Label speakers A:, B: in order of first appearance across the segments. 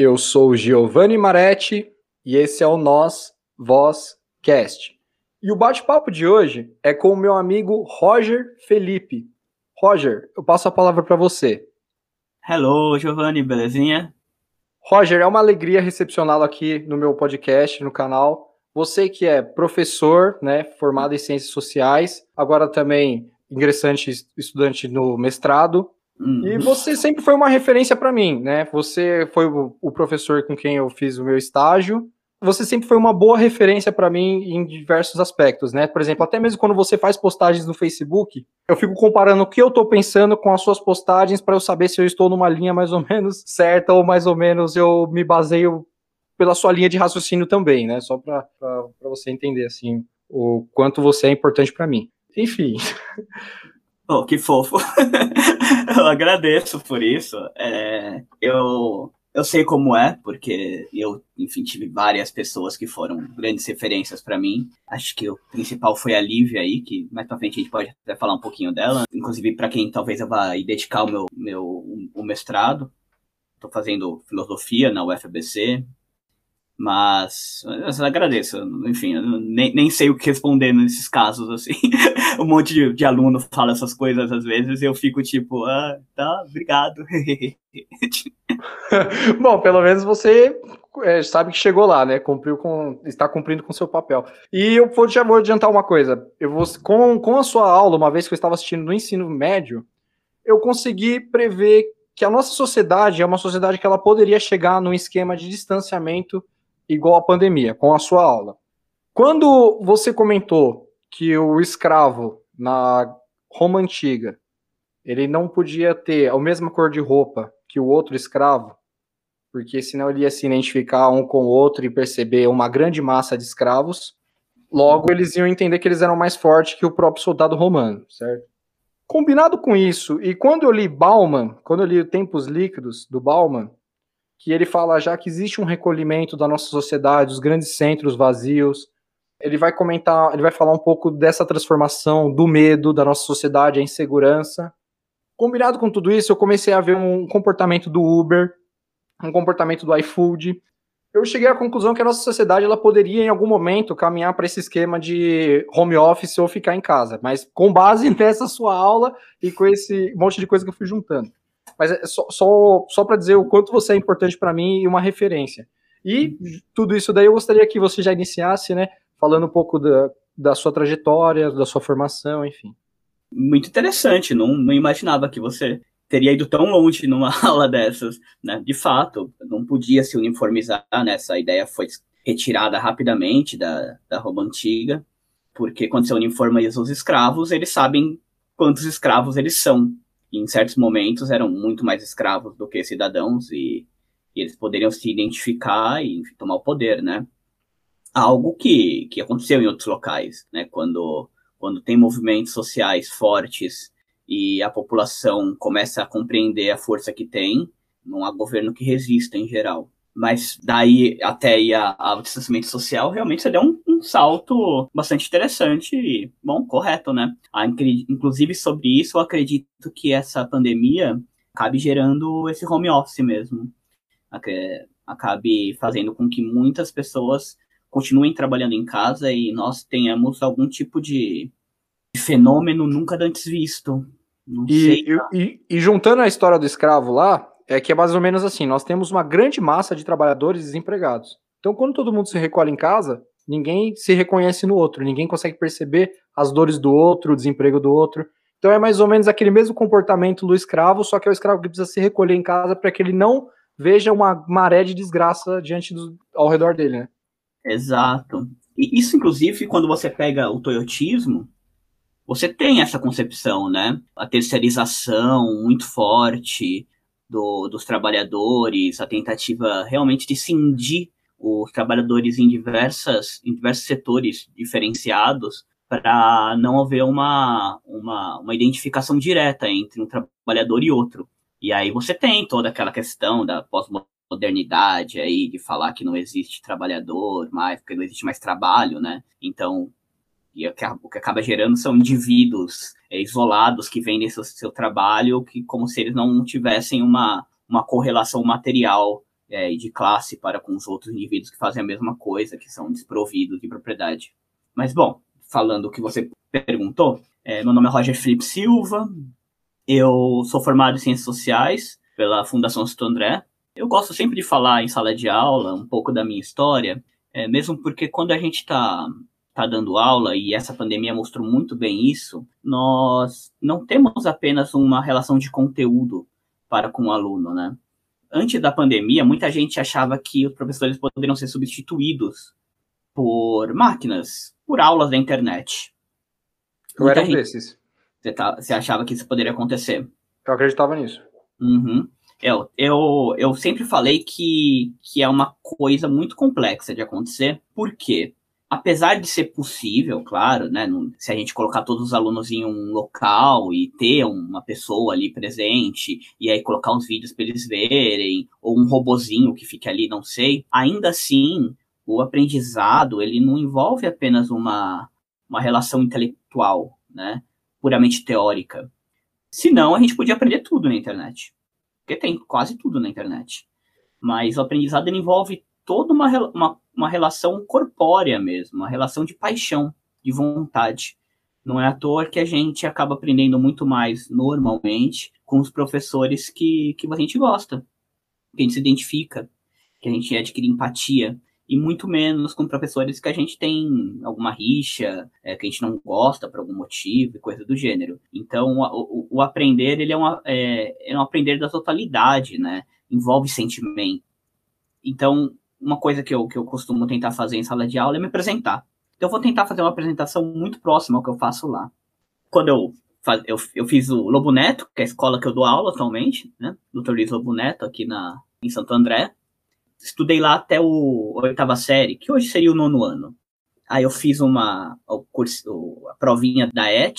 A: Eu sou Giovanni Maretti e esse é o Nós Voz Cast. E o bate-papo de hoje é com o meu amigo Roger Felipe. Roger, eu passo a palavra para você.
B: Hello, Giovanni, belezinha?
A: Roger, é uma alegria recepcioná-lo aqui no meu podcast, no canal. Você que é professor, né, formado em ciências sociais, agora também ingressante estudante no mestrado, Hum. E você sempre foi uma referência para mim, né? Você foi o, professor com quem eu fiz o meu estágio. Você sempre foi uma boa referência para mim em diversos aspectos, né? Por exemplo, até mesmo quando você faz postagens no Facebook, eu fico comparando o que eu estou pensando com as suas postagens para eu saber se eu estou numa linha mais ou menos certa ou mais ou menos eu me baseio pela sua linha de raciocínio também, né? Só para você entender assim o quanto você é importante para mim. Enfim.
B: Oh, que fofo. eu agradeço por isso. É, eu, eu sei como é, porque eu, enfim, tive várias pessoas que foram grandes referências para mim. Acho que o principal foi a Lívia aí, que mais pra frente a gente pode até falar um pouquinho dela. Inclusive, para quem talvez eu vá dedicar o meu, meu o mestrado. Estou fazendo filosofia na UFBC, mas agradeço. Enfim, eu nem, nem sei o que responder nesses casos, assim. um monte de, de aluno fala essas coisas às vezes e eu fico tipo, ah, tá, obrigado.
A: Bom, pelo menos você é, sabe que chegou lá, né? Cumpriu com. está cumprindo com seu papel. E eu vou, vou adiantar uma coisa. Eu vou, com, com a sua aula, uma vez que eu estava assistindo no ensino médio, eu consegui prever que a nossa sociedade é uma sociedade que ela poderia chegar num esquema de distanciamento igual à pandemia, com a sua aula. Quando você comentou que o escravo na Roma antiga ele não podia ter a mesma cor de roupa que o outro escravo, porque senão ele ia se identificar um com o outro e perceber uma grande massa de escravos. Logo, eles iam entender que eles eram mais fortes que o próprio soldado romano, certo? Combinado com isso, e quando eu li Bauman, quando eu li Tempos Líquidos, do Bauman, que ele fala já que existe um recolhimento da nossa sociedade, os grandes centros vazios. Ele vai comentar, ele vai falar um pouco dessa transformação do medo da nossa sociedade, a insegurança. Combinado com tudo isso, eu comecei a ver um comportamento do Uber, um comportamento do iFood. Eu cheguei à conclusão que a nossa sociedade ela poderia em algum momento caminhar para esse esquema de home office ou ficar em casa, mas com base nessa sua aula e com esse monte de coisa que eu fui juntando. Mas é só, só, só para dizer o quanto você é importante para mim e uma referência. E tudo isso daí eu gostaria que você já iniciasse, né? Falando um pouco da, da sua trajetória, da sua formação, enfim.
B: Muito interessante, não, não imaginava que você teria ido tão longe numa aula dessas, né? De fato, não podia se uniformizar, né? Essa ideia foi retirada rapidamente da, da Roma Antiga, porque quando você uniformiza os escravos, eles sabem quantos escravos eles são, em certos momentos eram muito mais escravos do que cidadãos e, e eles poderiam se identificar e enfim, tomar o poder, né? Algo que, que aconteceu em outros locais, né? Quando, quando tem movimentos sociais fortes e a população começa a compreender a força que tem, não há governo que resista em geral. Mas daí até ir ao distanciamento social, realmente você deu um, um salto bastante interessante e, bom, correto, né? Ah, inclusive sobre isso, eu acredito que essa pandemia acabe gerando esse home office mesmo. Acabe fazendo com que muitas pessoas continuem trabalhando em casa e nós tenhamos algum tipo de fenômeno nunca antes visto.
A: E, e, e, juntando a história do escravo lá, é que é mais ou menos assim: nós temos uma grande massa de trabalhadores desempregados. Então, quando todo mundo se recolhe em casa, ninguém se reconhece no outro, ninguém consegue perceber as dores do outro, o desemprego do outro. Então, é mais ou menos aquele mesmo comportamento do escravo, só que é o escravo que precisa se recolher em casa para que ele não veja uma maré de desgraça diante do, ao redor dele, né?
B: Exato. E isso, inclusive, quando você pega o toyotismo, você tem essa concepção, né? A terceirização muito forte, do, dos trabalhadores, a tentativa realmente de cindir os trabalhadores em, diversas, em diversos setores diferenciados para não haver uma, uma, uma identificação direta entre um trabalhador e outro. E aí você tem toda aquela questão da pós-modernidade aí, de falar que não existe trabalhador mais, porque não existe mais trabalho, né? Então, e o que, acaba gerando são indivíduos é, isolados que vendem seu, seu trabalho que como se eles não tivessem uma, uma correlação material é, de classe para com os outros indivíduos que fazem a mesma coisa, que são desprovidos de propriedade. Mas, bom, falando o que você perguntou, é, meu nome é Roger Felipe Silva, eu sou formado em Ciências Sociais pela Fundação Santo André. Eu gosto sempre de falar em sala de aula um pouco da minha história, é, mesmo porque quando a gente está tá dando aula, e essa pandemia mostrou muito bem isso, nós não temos apenas uma relação de conteúdo para com o aluno, né? Antes da pandemia, muita gente achava que os professores poderiam ser substituídos por máquinas, por aulas da internet.
A: Eu era um gente... desses.
B: Você, tá, você achava que isso poderia acontecer?
A: Eu acreditava nisso.
B: Uhum. Eu, eu, eu sempre falei que, que é uma coisa muito complexa de acontecer, porque, apesar de ser possível, claro, né, se a gente colocar todos os alunos em um local e ter uma pessoa ali presente, e aí colocar uns vídeos para eles verem, ou um robozinho que fique ali, não sei, ainda assim, o aprendizado, ele não envolve apenas uma, uma relação intelectual, né? puramente teórica. Senão, a gente podia aprender tudo na internet. Porque tem quase tudo na internet. Mas o aprendizado envolve toda uma, uma, uma relação corpórea mesmo, uma relação de paixão, de vontade. Não é à toa que a gente acaba aprendendo muito mais normalmente com os professores que, que a gente gosta, que a gente se identifica, que a gente adquire empatia e muito menos com professores que a gente tem alguma rixa, é, que a gente não gosta por algum motivo e coisa do gênero. Então, o, o aprender, ele é, uma, é, é um aprender da totalidade, né? Envolve sentimento. Então, uma coisa que eu, que eu costumo tentar fazer em sala de aula é me apresentar. Então, eu vou tentar fazer uma apresentação muito próxima ao que eu faço lá. Quando eu eu, eu fiz o Lobo Neto, que é a escola que eu dou aula atualmente, né? Dr. Luiz Lobo Neto, aqui na, em Santo André estudei lá até o a oitava série, que hoje seria o nono ano. Aí eu fiz uma o curso, a provinha da ET,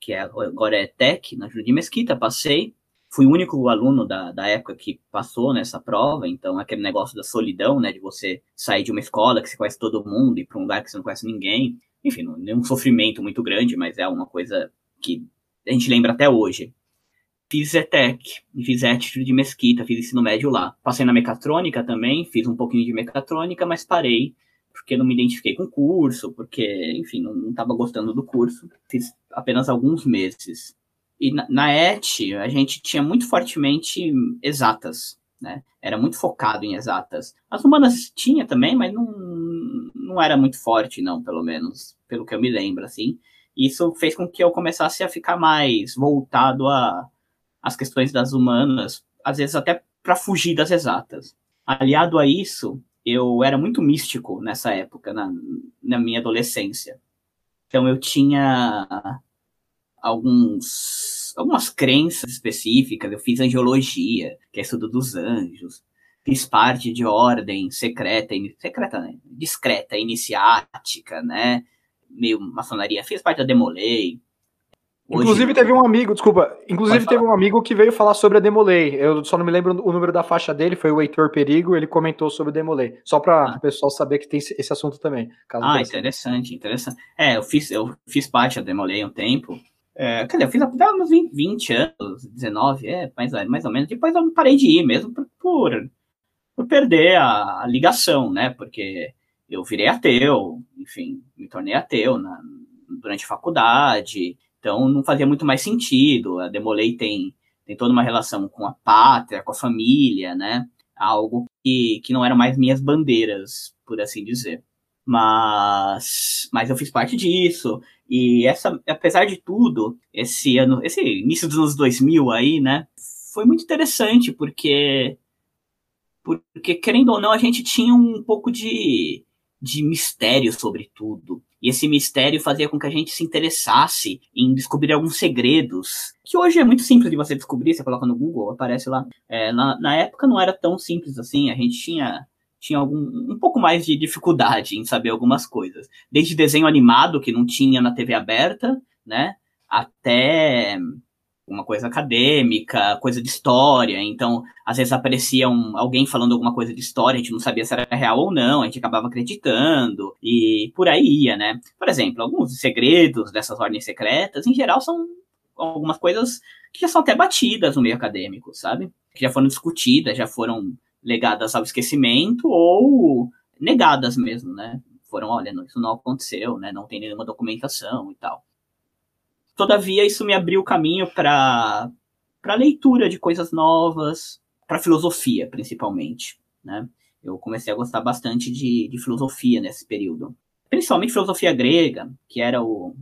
B: que é, agora é TEC, na de Mesquita, passei. Fui o único aluno da, da época que passou nessa prova, então aquele negócio da solidão, né, de você sair de uma escola que você conhece todo mundo e para um lugar que você não conhece ninguém. Enfim, não é um sofrimento muito grande, mas é uma coisa que a gente lembra até hoje. Fiz ETEC, fiz ETIC de Mesquita, fiz ensino médio lá. Passei na mecatrônica também, fiz um pouquinho de mecatrônica, mas parei, porque não me identifiquei com o curso, porque, enfim, não estava gostando do curso. Fiz apenas alguns meses. E na, na ET, a gente tinha muito fortemente exatas, né? Era muito focado em exatas. As humanas tinha também, mas não, não era muito forte, não, pelo menos, pelo que eu me lembro, assim. Isso fez com que eu começasse a ficar mais voltado a as questões das humanas, às vezes até para fugir das exatas. Aliado a isso, eu era muito místico nessa época, na, na minha adolescência. Então eu tinha alguns, algumas crenças específicas. Eu fiz angiologia, que é estudo dos anjos. Fiz parte de ordem secreta, secreta, né? discreta, iniciática, né? Meio maçonaria. Fiz parte da Demolei.
A: Inclusive teve um amigo, desculpa, inclusive teve um amigo que veio falar sobre a Demolei. Eu só não me lembro o número da faixa dele, foi o Heitor Perigo, ele comentou sobre a Demolei. Só para ah. o pessoal saber que tem esse assunto também.
B: ah, interessante, interessante. É, eu fiz, eu fiz parte da Demolei um tempo. É, quer dizer, eu fiz até uns 20, 20 anos, 19, é, mais, mais ou menos. Depois eu parei de ir mesmo por, por, por perder a, a, ligação, né? Porque eu virei ateu, enfim, me tornei ateu na, durante a faculdade. Então não fazia muito mais sentido. A Demolei tem, tem toda uma relação com a pátria, com a família, né? Algo que, que não eram mais minhas bandeiras, por assim dizer. Mas, mas eu fiz parte disso. E essa, apesar de tudo, esse ano, esse início dos anos 2000 aí, né? Foi muito interessante, porque, porque querendo ou não, a gente tinha um pouco de, de mistério sobre tudo. E esse mistério fazia com que a gente se interessasse em descobrir alguns segredos, que hoje é muito simples de você descobrir, você coloca no Google, aparece lá. É, na, na época não era tão simples assim, a gente tinha tinha algum, um pouco mais de dificuldade em saber algumas coisas. Desde desenho animado, que não tinha na TV aberta, né? Até uma coisa acadêmica, coisa de história. Então, às vezes aparecia um, alguém falando alguma coisa de história, a gente não sabia se era real ou não, a gente acabava acreditando, e por aí ia, né? Por exemplo, alguns segredos dessas ordens secretas, em geral, são algumas coisas que já são até batidas no meio acadêmico, sabe? Que já foram discutidas, já foram legadas ao esquecimento ou negadas mesmo, né? Foram, olha, isso não aconteceu, né? Não tem nenhuma documentação e tal. Todavia, isso me abriu o caminho para para leitura de coisas novas, para filosofia, principalmente, né? Eu comecei a gostar bastante de, de filosofia nesse período. Principalmente filosofia grega, que era o,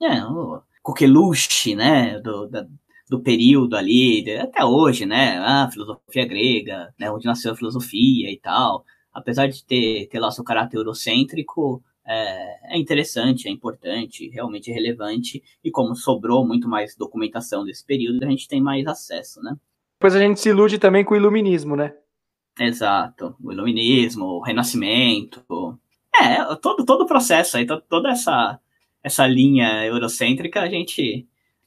B: é, o coqueluche, né, do, da, do período ali, até hoje, né, a filosofia grega, né, onde nasceu a filosofia e tal. Apesar de ter, ter lá seu caráter eurocêntrico, é, é interessante, é importante, realmente é relevante, e como sobrou muito mais documentação desse período, a gente tem mais acesso, né.
A: Depois a gente se ilude também com o iluminismo, né?
B: Exato. O iluminismo, o renascimento. É, todo, todo o processo aí, toda essa, essa linha eurocêntrica, a gente.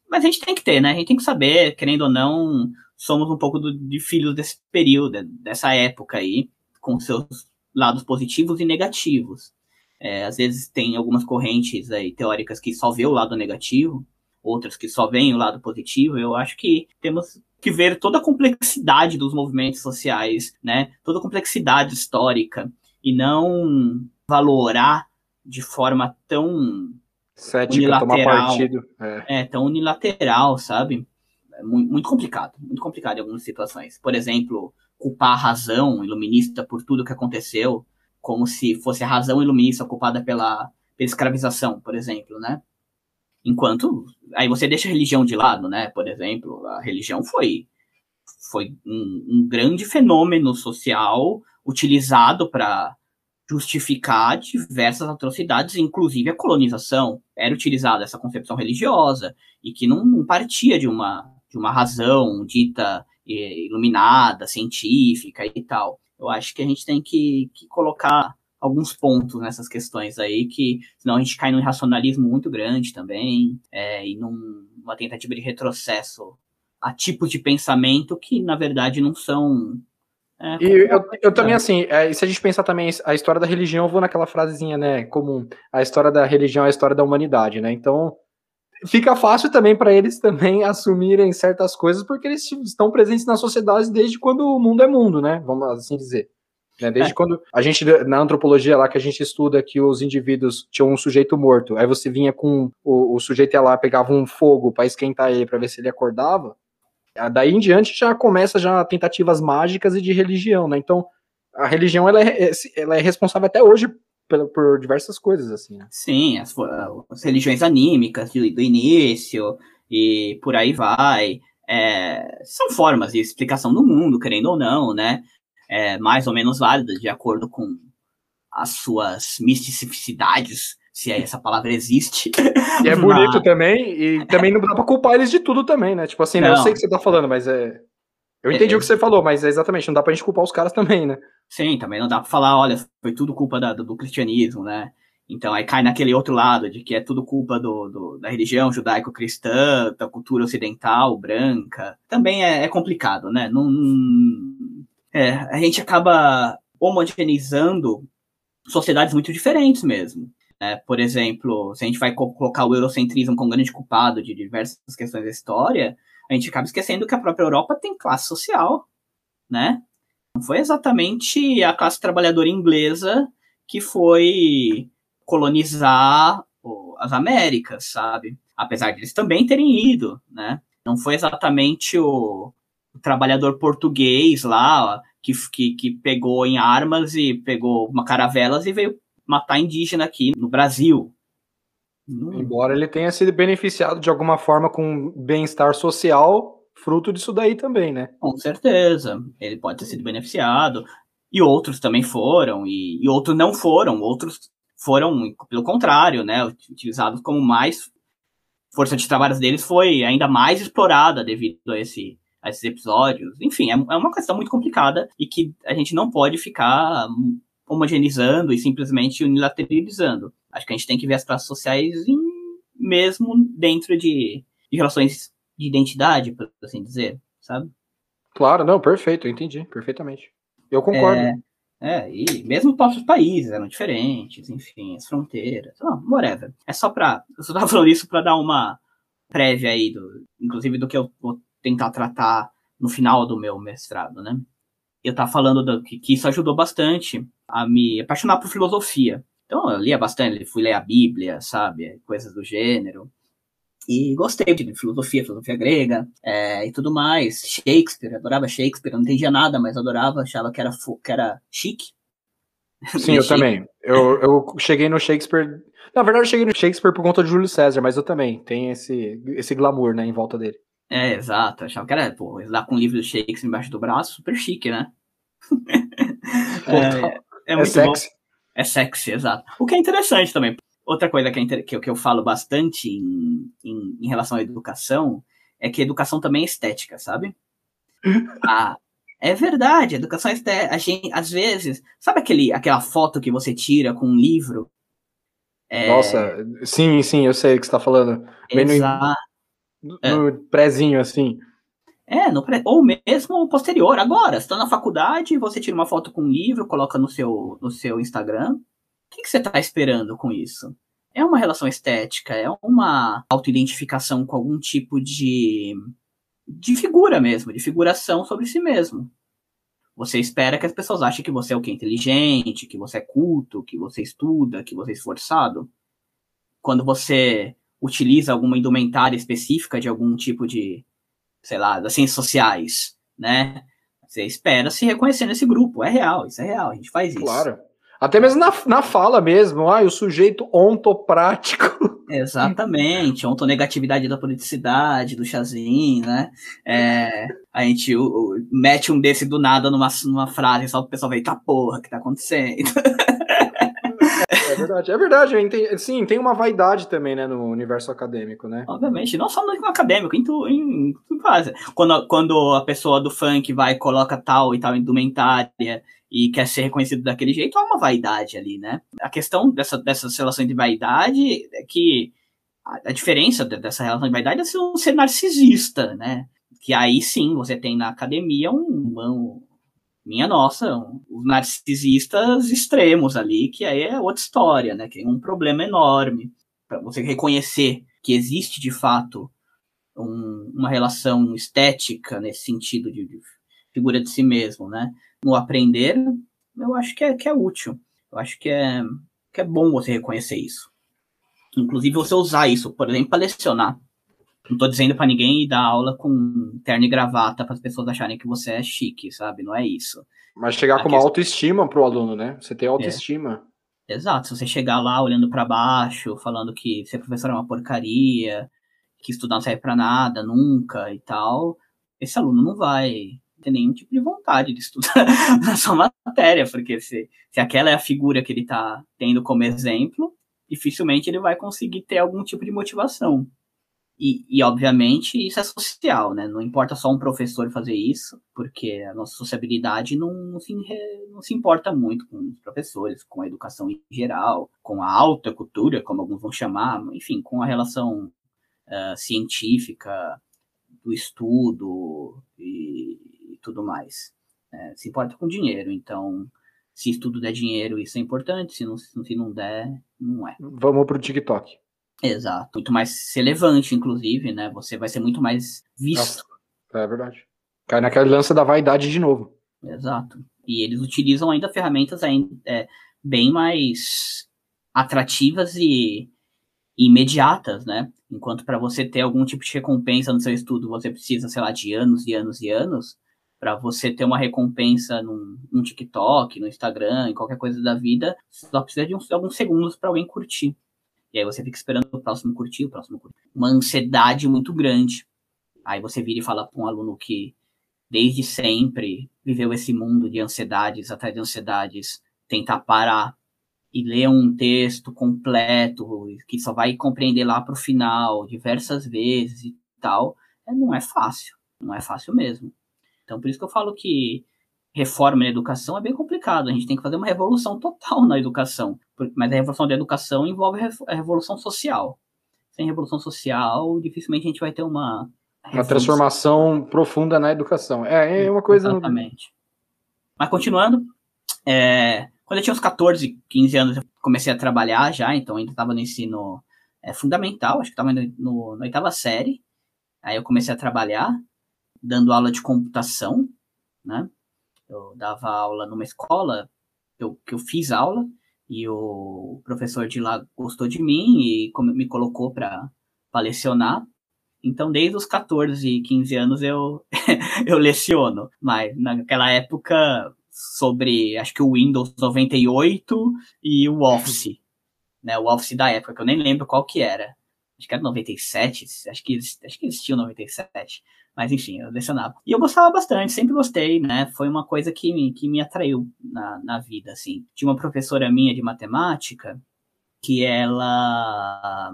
B: Mas a gente tem que ter, né? A gente tem que saber, querendo ou não, somos um pouco do, de filhos desse período, dessa época aí, com seus lados positivos e negativos. É, às vezes tem algumas correntes aí teóricas que só vê o lado negativo, outras que só veem o lado positivo. Eu acho que temos que ver toda a complexidade dos movimentos sociais, né? Toda a complexidade histórica e não valorar de forma tão
A: Cética, unilateral, tomar partido.
B: É. é. tão unilateral, sabe? É muito, muito complicado, muito complicado em algumas situações. Por exemplo, culpar a razão iluminista por tudo que aconteceu, como se fosse a razão iluminista culpada pela, pela escravização, por exemplo, né? Enquanto aí você deixa a religião de lado, né? Por exemplo, a religião foi foi um, um grande fenômeno social utilizado para justificar diversas atrocidades, inclusive a colonização. Era utilizada essa concepção religiosa e que não, não partia de uma de uma razão dita eh, iluminada, científica e tal. Eu acho que a gente tem que, que colocar alguns pontos nessas questões aí, que senão a gente cai num irracionalismo muito grande também, é, e numa tentativa de retrocesso a tipos de pensamento que, na verdade, não são.
A: É, e eu, eu também, assim, é, se a gente pensar também a história da religião, eu vou naquela frasezinha, né, comum, a história da religião é a história da humanidade, né, então fica fácil também para eles também assumirem certas coisas, porque eles estão presentes na sociedade desde quando o mundo é mundo, né, vamos assim dizer. Né? Desde é. quando a gente, na antropologia lá que a gente estuda que os indivíduos tinham um sujeito morto, aí você vinha com o, o sujeito ia lá, pegava um fogo para esquentar ele, para ver se ele acordava. Daí em diante já começa já tentativas mágicas e de religião, né? Então, a religião ela é, ela é responsável até hoje por, por diversas coisas, assim. Né?
B: Sim, as, as, religiões anímicas do, do, início e por aí vai. É, são formas de explicação do mundo, querendo ou não, né? é, mais ou menos válidas, de acordo com as suas misticidades, se essa palavra existe.
A: E é bonito mas... também, e também não dá pra culpar eles de tudo também, né? Tipo assim, né? eu sei o que você tá falando, mas é. Eu entendi é, o que você falou, mas é exatamente, não dá pra gente culpar os caras também, né?
B: Sim, também não dá pra falar, olha, foi tudo culpa da, do, do, cristianismo, né? Então aí cai naquele outro lado, de que é tudo culpa do, do da religião judaico-cristã, da cultura ocidental, branca. Também é, é complicado, né? Não, é, a gente acaba homogeneizando sociedades muito diferentes mesmo. É, por exemplo, se a gente vai colocar o eurocentrismo como grande culpado de diversas questões da história, a gente acaba esquecendo que a própria Europa tem classe social, né? Não foi exatamente a classe trabalhadora inglesa que foi colonizar as Américas, sabe? Apesar de eles também terem ido, né? Não foi exatamente o, o trabalhador português lá, que, que, que pegou em armas e pegou uma caravelas e veio matar indígena aqui no Brasil.
A: Embora ele tenha sido beneficiado de alguma forma com bem-estar social, fruto disso daí também, né?
B: Com certeza. Ele pode ter sido beneficiado. E outros também foram, e, e outros não foram. Outros foram, pelo contrário, né? Utilizados como mais. Força de trabalho deles foi ainda mais explorada devido a esse a esses episódios. Enfim, é, é uma questão muito complicada e que a gente não pode ficar homogeneizando e simplesmente unilateralizando. Acho que a gente tem que ver as classes sociais em, mesmo dentro de, de relações de identidade, por assim dizer, sabe?
A: Claro, não, perfeito, eu entendi, perfeitamente. Eu concordo.
B: É, é, e mesmo os países eram diferentes, enfim, as fronteiras, não, whatever. É só pra. Eu só tava falando isso pra dar uma prévia aí, do, inclusive do que eu vou tentar tratar no final do meu mestrado, né? Eu tava falando do, que, que, isso ajudou bastante a me apaixonar por filosofia. Então, eu lia bastante, fui ler a Bíblia, sabe? Coisas do gênero. E gostei de filosofia, filosofia grega é, e tudo mais. Shakespeare, adorava Shakespeare, não entendia nada, mas adorava, achava que era, que era chique.
A: Sim, eu também. Eu, eu cheguei no Shakespeare. Na verdade, eu cheguei no Shakespeare por conta de Júlio César, mas eu também tenho esse, esse glamour, né, em volta dele.
B: É, exato. achava que era, pô, lá com o livro do Shakespeare embaixo do braço, super chique, né?
A: é, é, é sexy. Bom.
B: É sexy, exato. O que é interessante também. Outra coisa que, é, que, eu, que eu falo bastante em, em, em, relação à educação é que a educação também é estética, sabe? ah, é verdade, a educação é estética. A gente, às vezes, sabe aquele, aquela foto que você tira com um livro?
A: É... Nossa, sim, sim, eu sei o que você está falando.
B: Exato.
A: No, no é. prézinho, assim.
B: É, no pré, ou mesmo posterior. Agora, você está na faculdade, você tira uma foto com um livro, coloca no seu, no seu Instagram. O que, que você está esperando com isso? É uma relação estética, é uma autoidentificação com algum tipo de, de figura mesmo, de figuração sobre si mesmo. Você espera que as pessoas achem que você é o que? Inteligente, que você é culto, que você estuda, que você é esforçado. Quando você utiliza alguma indumentária específica de algum tipo de, sei lá, das ciências sociais, né? Você espera se reconhecer nesse grupo. É real, isso é real, a gente faz isso.
A: Claro. Até mesmo na, na fala mesmo, ah, o sujeito ontoprático.
B: Exatamente, ontonegatividade da politicidade, do chazinho, né? É, a gente o, o, mete um desse do nada numa, numa frase, só o pessoal vê, tá porra, o que tá acontecendo?
A: É verdade, é verdade. Entendi, sim, tem uma vaidade também, né, no universo acadêmico, né?
B: Obviamente, não só no acadêmico, em tudo em, em fase. Quando, quando a pessoa do funk vai coloca tal e tal indumentária e quer ser reconhecido daquele jeito, há uma vaidade ali, né? A questão dessa, dessa relação de vaidade é que a, a diferença dessa relação de vaidade é ser narcisista, né? Que aí sim você tem na academia um, um minha nossa, os narcisistas extremos ali, que aí é outra história, né? Que é um problema enorme para você reconhecer que existe de fato um, uma relação estética nesse sentido de, de, figura de si mesmo, né? No aprender, eu acho que é, que é útil. Eu acho que é, que é bom você reconhecer isso. Inclusive você usar isso, por exemplo, para lecionar. Não tô dizendo para ninguém dar aula com terno e gravata para as pessoas acharem que você é chique, sabe? Não é isso.
A: Mas chegar a com questão... uma autoestima pro aluno, né? Você tem autoestima.
B: É. Exato. Se você chegar lá olhando para baixo, falando que ser professor é uma porcaria, que estudar não serve para nada, nunca e tal, esse aluno não vai ter nenhum tipo de vontade de estudar na sua matéria, porque se, se aquela é a figura que ele está tendo como exemplo, dificilmente ele vai conseguir ter algum tipo de motivação. E, e, obviamente, isso é social, né? Não importa só um professor fazer isso, porque a nossa sociabilidade não, não, se, não se importa muito com os professores, com a educação em geral, com a alta cultura, como alguns vão chamar, enfim, com a relação uh, científica do estudo e, e tudo mais. É, se importa com dinheiro, então, se estudo der dinheiro, isso é importante, se não, se não der, não é.
A: Vamos pro TikTok.
B: Exato. Muito mais relevante, inclusive, né? Você vai ser muito mais visto.
A: Nossa, é verdade. Cai naquela lança da vaidade de novo.
B: Exato. E eles utilizam ainda ferramentas ainda, é, bem mais atrativas e, imediatas, né? Enquanto para você ter algum tipo de recompensa no seu estudo, você precisa, sei lá, de anos e anos e anos. Para você ter uma recompensa num, num TikTok, no Instagram, em qualquer coisa da vida, só precisa de uns, alguns segundos para alguém curtir. E aí você fica esperando o próximo curtir, o próximo curtir. Uma ansiedade muito grande. Aí você vira e fala para um aluno que desde sempre viveu esse mundo de ansiedades atrás de ansiedades, tentar parar e ler um texto completo, que só vai compreender lá para o final, diversas vezes e tal, é, não é fácil. Não é fácil mesmo. Então, por isso que eu falo que reforma na educação é bem complicado. A gente tem que fazer uma revolução total na educação. Mas a revolução da educação envolve a revolução social. Sem revolução social, dificilmente a gente vai ter uma.
A: Uma transformação profunda na educação. É, é uma coisa.
B: Exatamente. Mas continuando, é, quando eu tinha uns 14, 15 anos, eu comecei a trabalhar já, então ainda estava no ensino é, fundamental, acho que estava no, no, na oitava série. Aí eu comecei a trabalhar, dando aula de computação, né? Eu dava aula numa escola eu, que eu fiz aula e o professor de lá gostou de mim e me colocou para lecionar. Então, desde os 14, 15 anos eu, eu leciono. Mas naquela época, sobre acho que o Windows 98 e o Office. Né, o Office da época, que eu nem lembro qual que era. Acho que era 97, acho que, acho que existia o 97. Mas enfim, eu lecionava. E eu gostava bastante, sempre gostei, né? Foi uma coisa que me, que me atraiu na, na vida, assim. Tinha uma professora minha de matemática que ela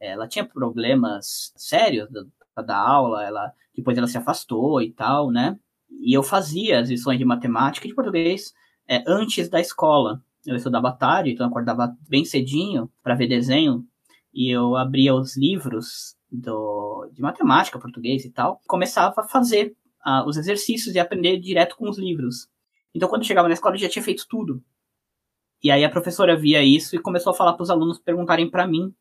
B: ela tinha problemas sérios da, da aula, ela depois ela se afastou e tal, né? E eu fazia as lições de matemática e de português é, antes da escola. Eu estudava tarde, então eu acordava bem cedinho para ver desenho e eu abria os livros do, de matemática, português e tal, começava a fazer uh, os exercícios e aprender direto com os livros. Então, quando chegava na escola, eu já tinha feito tudo. E aí a professora via isso e começou a falar para os alunos perguntarem para mim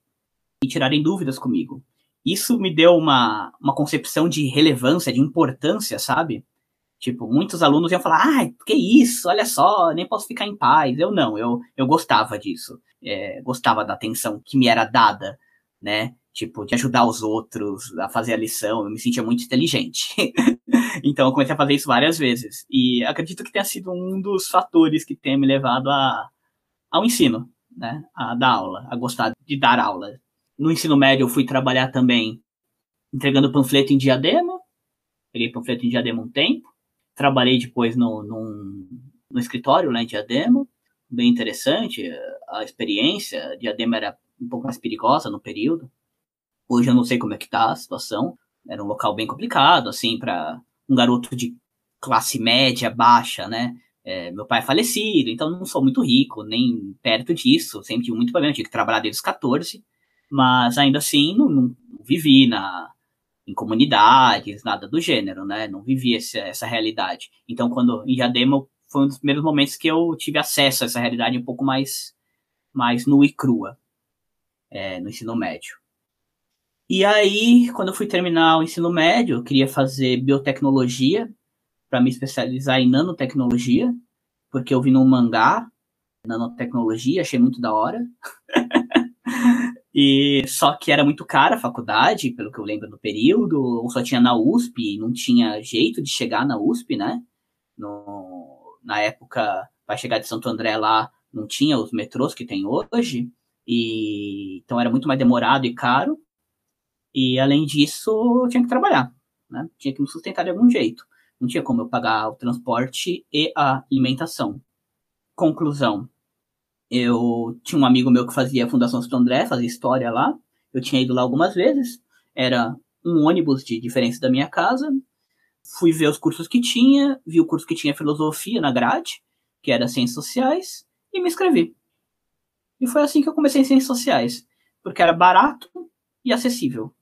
B: e tirarem dúvidas comigo. Isso me deu uma, uma concepção de relevância, de importância, sabe? Tipo, muitos alunos iam falar, ai, que isso, olha só, nem posso ficar em paz. Eu não, eu, eu gostava disso. É, gostava da atenção que me era dada, né? Tipo, de ajudar os outros a fazer a lição. Eu me sentia muito inteligente. então, eu comecei a fazer isso várias vezes. E acredito que tenha sido um dos fatores que tenha me levado a, ao ensino, né? A dar aula, a gostar de dar aula. No ensino médio, eu fui trabalhar também entregando panfleto em diadema. Peguei panfleto em diadema um tempo. Trabalhei depois no, no, no escritório lá em Diadema, bem interessante a experiência. Diadema era um pouco mais perigosa no período. Hoje eu não sei como é que tá a situação. Era um local bem complicado, assim, para um garoto de classe média, baixa, né? É, meu pai é falecido, então não sou muito rico, nem perto disso. Sempre tive muito problema, tive que trabalhar desde os 14. Mas ainda assim, não, não vivi na, em comunidades, nada do gênero, né? Não vivi essa, essa realidade. Então, quando em Diadema foi um dos primeiros momentos que eu tive acesso a essa realidade um pouco mais, mais nua e crua é, no ensino médio. E aí, quando eu fui terminar o ensino médio, eu queria fazer biotecnologia para me especializar em nanotecnologia, porque eu vi num mangá nanotecnologia, achei muito da hora. E só que era muito cara a faculdade, pelo que eu lembro do período, só tinha na USP, não tinha jeito de chegar na USP, né? No, na época, para chegar de Santo André lá, não tinha os metrôs que tem hoje, e então era muito mais demorado e caro. E além disso, tinha que trabalhar, né? Tinha que me sustentar de algum jeito. Não tinha como eu pagar o transporte e a alimentação. Conclusão, eu tinha um amigo meu que fazia a Fundação Santo André, fazia história lá. Eu tinha ido lá algumas vezes. Era um ônibus de diferença da minha casa. Fui ver os cursos que tinha, vi o curso que tinha filosofia na grade, que era ciências sociais, e me inscrevi. E foi assim que eu comecei em ciências sociais, porque era barato e acessível.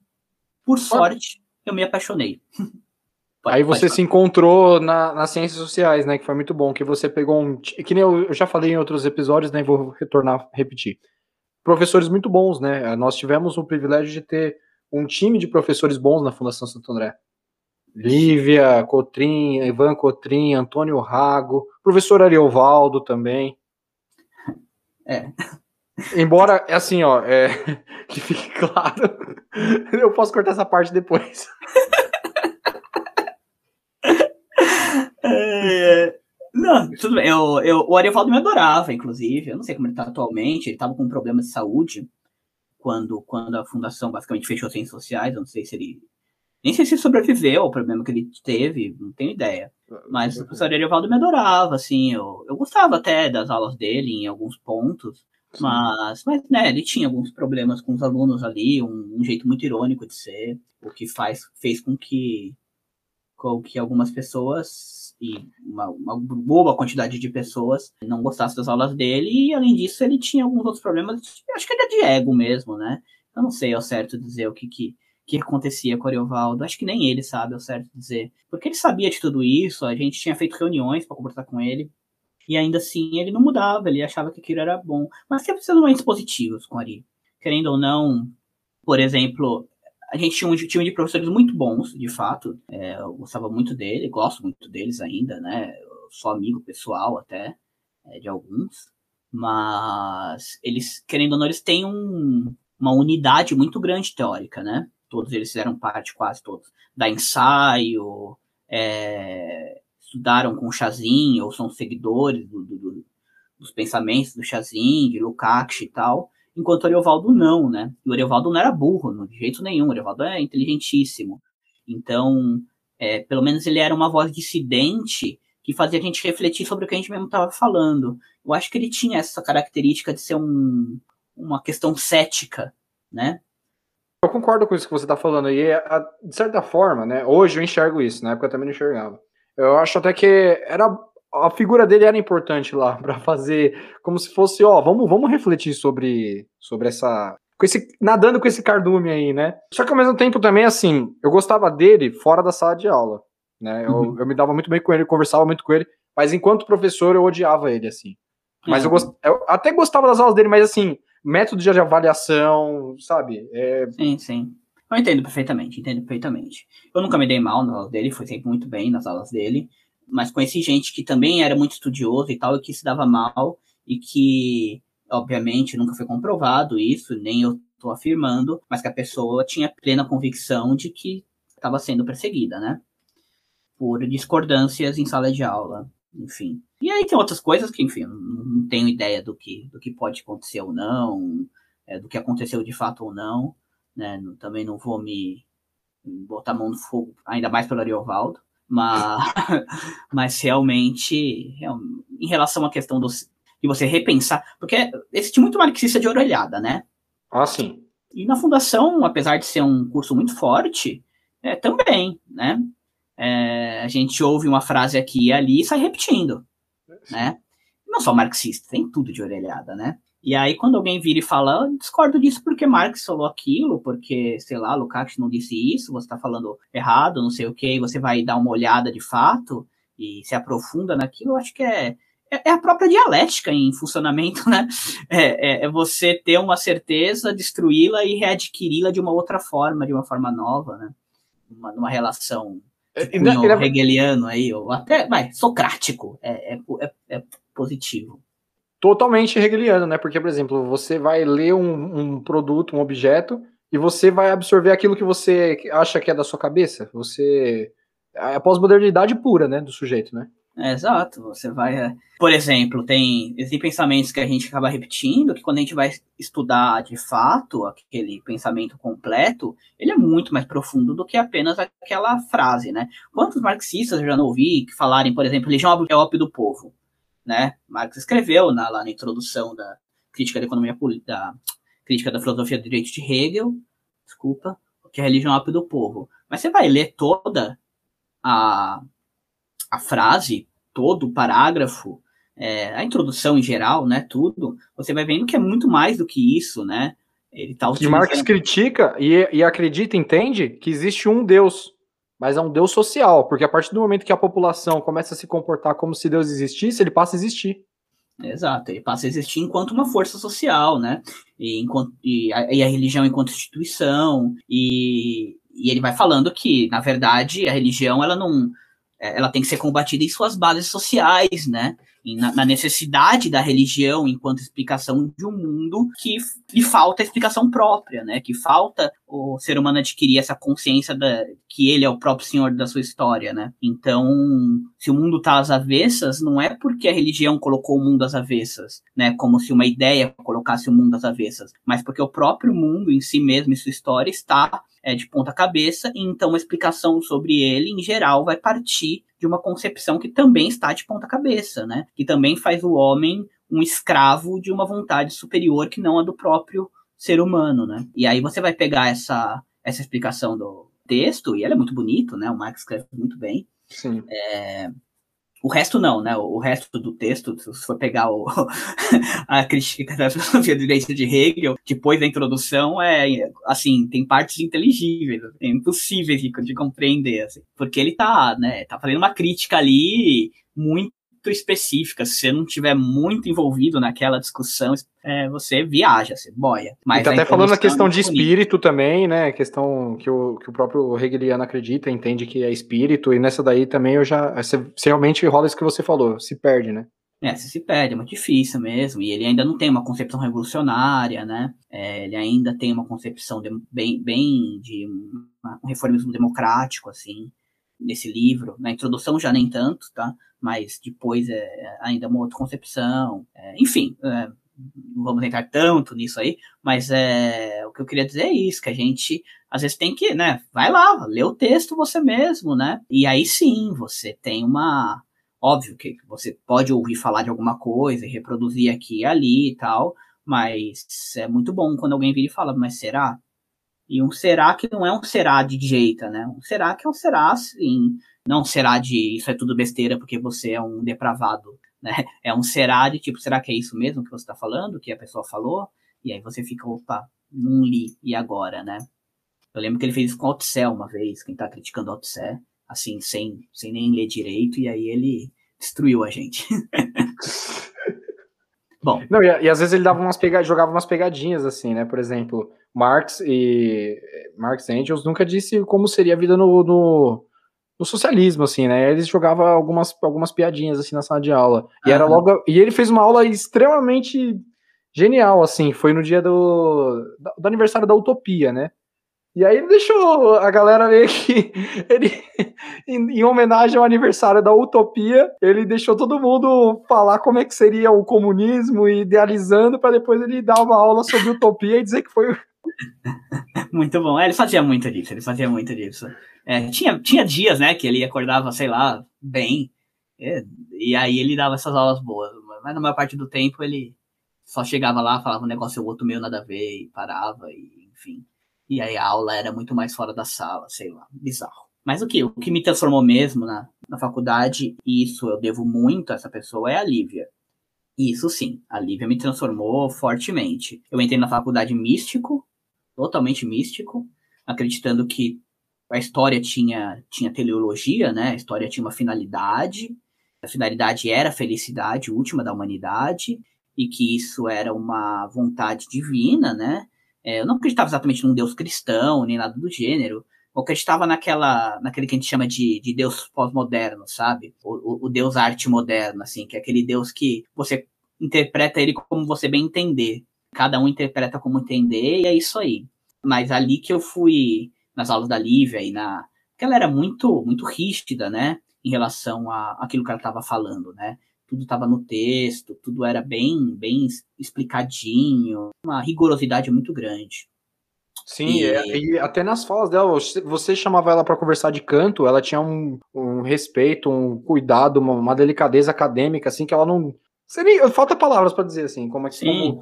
B: Por sorte, eu me apaixonei.
A: Pode, Aí você se encontrou na, nas ciências sociais, né? Que foi muito bom. Que você pegou um. Que nem eu, eu já falei em outros episódios, né? Vou retornar, repetir. Professores muito bons, né? Nós tivemos o privilégio de ter um time de professores bons na Fundação Santo André. Lívia, Cotrim, Ivan Cotrim, Antônio Rago, professor Ariovaldo também.
B: É.
A: Embora, é assim, ó, é, que fique claro, eu posso cortar essa parte depois.
B: É, não, tudo bem. Eu, eu, o Ariovaldo me adorava, inclusive. Eu não sei como ele está atualmente. Ele estava com um problema de saúde quando, quando a fundação basicamente fechou ciências sociais. Eu não sei se ele. Nem sei se ele sobreviveu ao problema que ele teve, não tenho ideia. Mas o professor Ariovaldo me adorava, assim. Eu, eu gostava até das aulas dele em alguns pontos. Mas, mas, né, ele tinha alguns problemas com os alunos ali, um, um jeito muito irônico de ser, o que faz, fez com que, com que algumas pessoas e uma, uma boa quantidade de pessoas não gostassem das aulas dele, e além disso ele tinha alguns outros problemas, acho que era de ego mesmo, né? Eu não sei ao certo dizer o que, que, que acontecia com o Ariovaldo, acho que nem ele sabe ao certo dizer, porque ele sabia de tudo isso, a gente tinha feito reuniões para conversar com ele, e ainda assim ele não mudava, ele achava que aquilo era bom, mas sempre sendo momentos positivos com o Ari. Querendo ou não, por exemplo, a gente tinha um time de professores muito bons, de fato. É, eu gostava muito dele, gosto muito deles ainda, né? sou amigo pessoal até é, de alguns, mas eles, querendo ou não, eles têm um, uma unidade muito grande teórica, né? Todos eles fizeram parte, quase todos, da ensaio, é, estudaram com Chazin, ou são seguidores do, do, do, dos pensamentos do Chazin, de Lukács e tal, enquanto o Ariovaldo não, né? E o Ariovaldo não era burro, de jeito nenhum, o Ariovaldo é inteligentíssimo. Então, é, pelo menos ele era uma voz dissidente que fazia a gente refletir sobre o que a gente mesmo estava falando. Eu acho que ele tinha essa característica de ser um, uma questão cética, né?
A: Eu concordo com isso que você está falando. E, de certa forma, né? Hoje eu enxergo isso, na época eu também não enxergava. Eu acho até que era a figura dele era importante lá para fazer como se fosse, ó, vamos, vamos refletir sobre, sobre essa com esse nadando com esse cardume aí, né? Só que ao mesmo tempo também assim, eu gostava dele fora da sala de aula, né? Uhum. Eu, eu me dava muito bem com ele, conversava muito com ele, mas enquanto professor eu odiava ele assim. Mas uhum. eu, gost... eu até gostava das aulas dele, mas assim, método de avaliação, sabe?
B: É... Sim, sim. Eu entendo perfeitamente, entendo perfeitamente. Eu nunca me dei mal nas aulas dele, foi sempre muito bem nas aulas dele, mas conheci gente que também era muito estudioso e tal, e que se dava mal, e que, obviamente, nunca foi comprovado isso, nem eu estou afirmando, mas que a pessoa tinha plena convicção de que estava sendo perseguida, né? Por discordâncias em sala de aula, enfim. E aí tem outras coisas que, enfim, não tenho ideia do que, do que pode acontecer ou não, é, do que aconteceu de fato ou não, né? Também não vou me botar a mão no fogo, ainda mais pelo Ariovaldo, mas, mas realmente, em relação à questão do, de você repensar, porque existe muito marxista de orelhada, né?
A: Ah, sim.
B: E na fundação, apesar de ser um curso muito forte, é, também, né? É, a gente ouve uma frase aqui e ali e sai repetindo né? Não só marxista, tem tudo de orelhada, né? E aí, quando alguém vira e fala, eu discordo disso porque Marx falou aquilo, porque, sei lá, Lukács não disse isso, você está falando errado, não sei o que, você vai dar uma olhada de fato e se aprofunda naquilo, eu acho que é, é, é a própria dialética em funcionamento, né? É, é, é você ter uma certeza, destruí-la e readquiri-la de uma outra forma, de uma forma nova, né? Uma, numa relação tipo, é, hegeliano aí, ou até, vai, socrático, é, é, é, positivo.
A: Totalmente hegeliano, né? Porque, por exemplo, você vai ler um, um produto, um objeto, e você vai absorver aquilo que você acha que é da sua cabeça. Você. É a pós-modernidade pura, né? Do sujeito, né?
B: É, exato, você vai. É, por exemplo, tem existem pensamentos que a gente acaba repetindo, que quando a gente vai estudar de fato aquele pensamento completo, ele é muito mais profundo do que apenas aquela frase, né? Quantos marxistas eu já não ouvi que falarem, por exemplo, religião é ópio do povo, né? Marx escreveu na, lá na introdução da crítica da economia da crítica da filosofia do direito de Hegel, desculpa, que a religião é ópio do povo. Mas você vai ler toda a a frase, todo o parágrafo, é, a introdução em geral, né, tudo, você vai vendo que é muito mais do que isso, né?
A: Ele tá utilizando... Marx critica e, e acredita, entende, que existe um Deus, mas é um Deus social, porque a partir do momento que a população começa a se comportar como se Deus existisse, ele passa a existir.
B: Exato, ele passa a existir enquanto uma força social, né? E, enquanto, e, a, e a religião enquanto instituição, e, e ele vai falando que, na verdade, a religião ela não é, ela tem que ser combatida em suas bases sociais, né? Na, na, necessidade da religião enquanto explicação de um mundo que lhe falta explicação própria, né? Que falta o ser humano adquirir essa consciência da, que ele é o próprio senhor da sua história, né? Então, se o mundo está às avessas, não é porque a religião colocou o mundo às avessas, né? Como se uma ideia colocasse o mundo às avessas, mas porque o próprio mundo em si mesmo e sua história está é, de ponta cabeça, e então a explicação sobre ele, em geral, vai partir de uma concepção que também está de ponta cabeça, né? Que também faz o homem um escravo de uma vontade superior que não a do próprio ser humano, né? E aí você vai pegar essa, essa explicação do texto, e ela é muito bonito, né? O Marx escreve muito bem.
A: Sim.
B: É, o resto não, né? O resto do texto, se for pegar o, a crítica da filosofia do direito de Hegel, depois da introdução, é assim, tem partes inteligíveis, é impossíveis de, de compreender, assim, porque ele tá, né, tá fazendo uma crítica ali muito específica, se você não tiver muito envolvido naquela discussão, é, você viaja, você boia.
A: Mas e tá até falando a questão é de espírito bonito. também, né? Questão que o, que o próprio Hegeliano acredita, entende que é espírito, e nessa daí também eu já. Você, realmente rola isso que você falou, se perde, né?
B: É, você se perde, é muito difícil mesmo. E ele ainda não tem uma concepção revolucionária, né? É, ele ainda tem uma concepção de, bem, bem de um reformismo democrático, assim nesse livro. Na introdução já nem tanto, tá? Mas depois é ainda uma outra concepção. É, enfim, é, não vamos entrar tanto nisso aí, mas é, o que eu queria dizer é isso, que a gente às vezes tem que, né, vai lá, lê o texto você mesmo, né? E aí sim, você tem uma óbvio que você pode ouvir falar de alguma coisa e reproduzir aqui e ali e tal, mas é muito bom quando alguém vira e fala, mas será? E um será que não é um será de jeita, né? Um será que é um será, assim, não será de isso é tudo besteira porque você é um depravado, né? É um será de tipo, será que é isso mesmo que você está falando, que a pessoa falou? E aí você fica, opa, não li, e agora, né? Eu lembro que ele fez isso com o Altsé uma vez, quem tá criticando o Altsé, assim, sem, sem nem ler direito, e aí ele destruiu a gente.
A: Bom. Não, e, e, às vezes ele dava umas pega, jogava umas pegadinhas, assim, né? Por exemplo, Marx e Marx Engels nunca disse como seria a vida no, no, no socialismo, assim, né? Eles jogavam algumas, algumas piadinhas assim na sala de aula. E era logo. E ele fez uma aula extremamente genial, assim. Foi no dia do, do aniversário da Utopia, né? E aí ele deixou a galera meio que. Ele, em, em, homenagem ao aniversário da Utopia, ele deixou todo mundo falar como é que seria o comunismo, idealizando, para depois ele dar uma aula sobre utopia e dizer que foi.
B: Muito bom. É, ele fazia muito disso, ele fazia muito disso. É, tinha, tinha dias, né, que ele acordava, sei lá, bem. É, e aí ele dava essas aulas boas. Mas na maior parte do tempo ele só chegava lá, falava um negócio ou outro meio nada a ver, e parava, e enfim. E aí a aula era muito mais fora da sala, sei lá, bizarro. Mas o que? O que me transformou mesmo na, na faculdade, e isso eu devo muito a essa pessoa, é a Lívia. Isso sim, a Lívia me transformou fortemente. Eu entrei na faculdade místico, totalmente místico, acreditando que a história tinha, tinha teleologia, né? A história tinha uma finalidade, a finalidade era a felicidade última da humanidade, e que isso era uma vontade divina, né? É, eu não acreditava exatamente num Deus cristão, nem nada do gênero. Eu acreditava naquela, naquele que a gente chama de, de Deus pós-moderno, sabe? O, o, o, Deus arte moderno, assim, que é aquele Deus que você interpreta ele como você bem entender. Cada um interpreta como entender, e é isso aí. Mas ali que eu fui nas aulas da Lívia e na. Porque ela era muito, muito rígida, né? Em relação a aquilo que ela estava falando, né? Tudo estava no texto, tudo era bem, bem explicadinho, uma rigorosidade muito grande.
A: Sim, e... É, e até nas falas dela, você chamava ela para conversar de canto, ela tinha um, um respeito, um cuidado, uma, uma, delicadeza acadêmica, assim, que ela não. Seria, falta palavras para dizer assim, como é que. Como,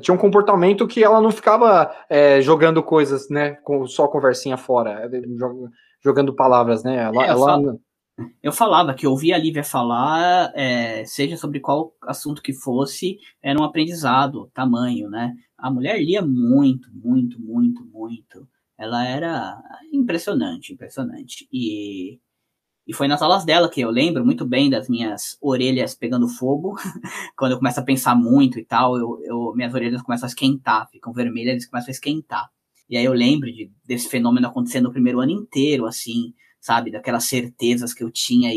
A: tinha um comportamento que ela não ficava é, jogando coisas, né, com só conversinha fora, é, jogando palavras, né? Ela, é, ela,
B: eu falava que ouvir a Lívia falar, é, seja sobre qual assunto que fosse, era um aprendizado, tamanho, né? A mulher lia muito, muito, muito, muito. Ela era impressionante, impressionante. E, e foi nas aulas dela que eu lembro muito bem das minhas orelhas pegando fogo. Quando eu começo a pensar muito e tal, eu, eu, minhas orelhas começam a esquentar, ficam vermelhas e começam a esquentar. E aí eu lembro de, desse fenômeno acontecendo no primeiro ano inteiro, assim, sabe? Daquelas certezas que eu tinha e,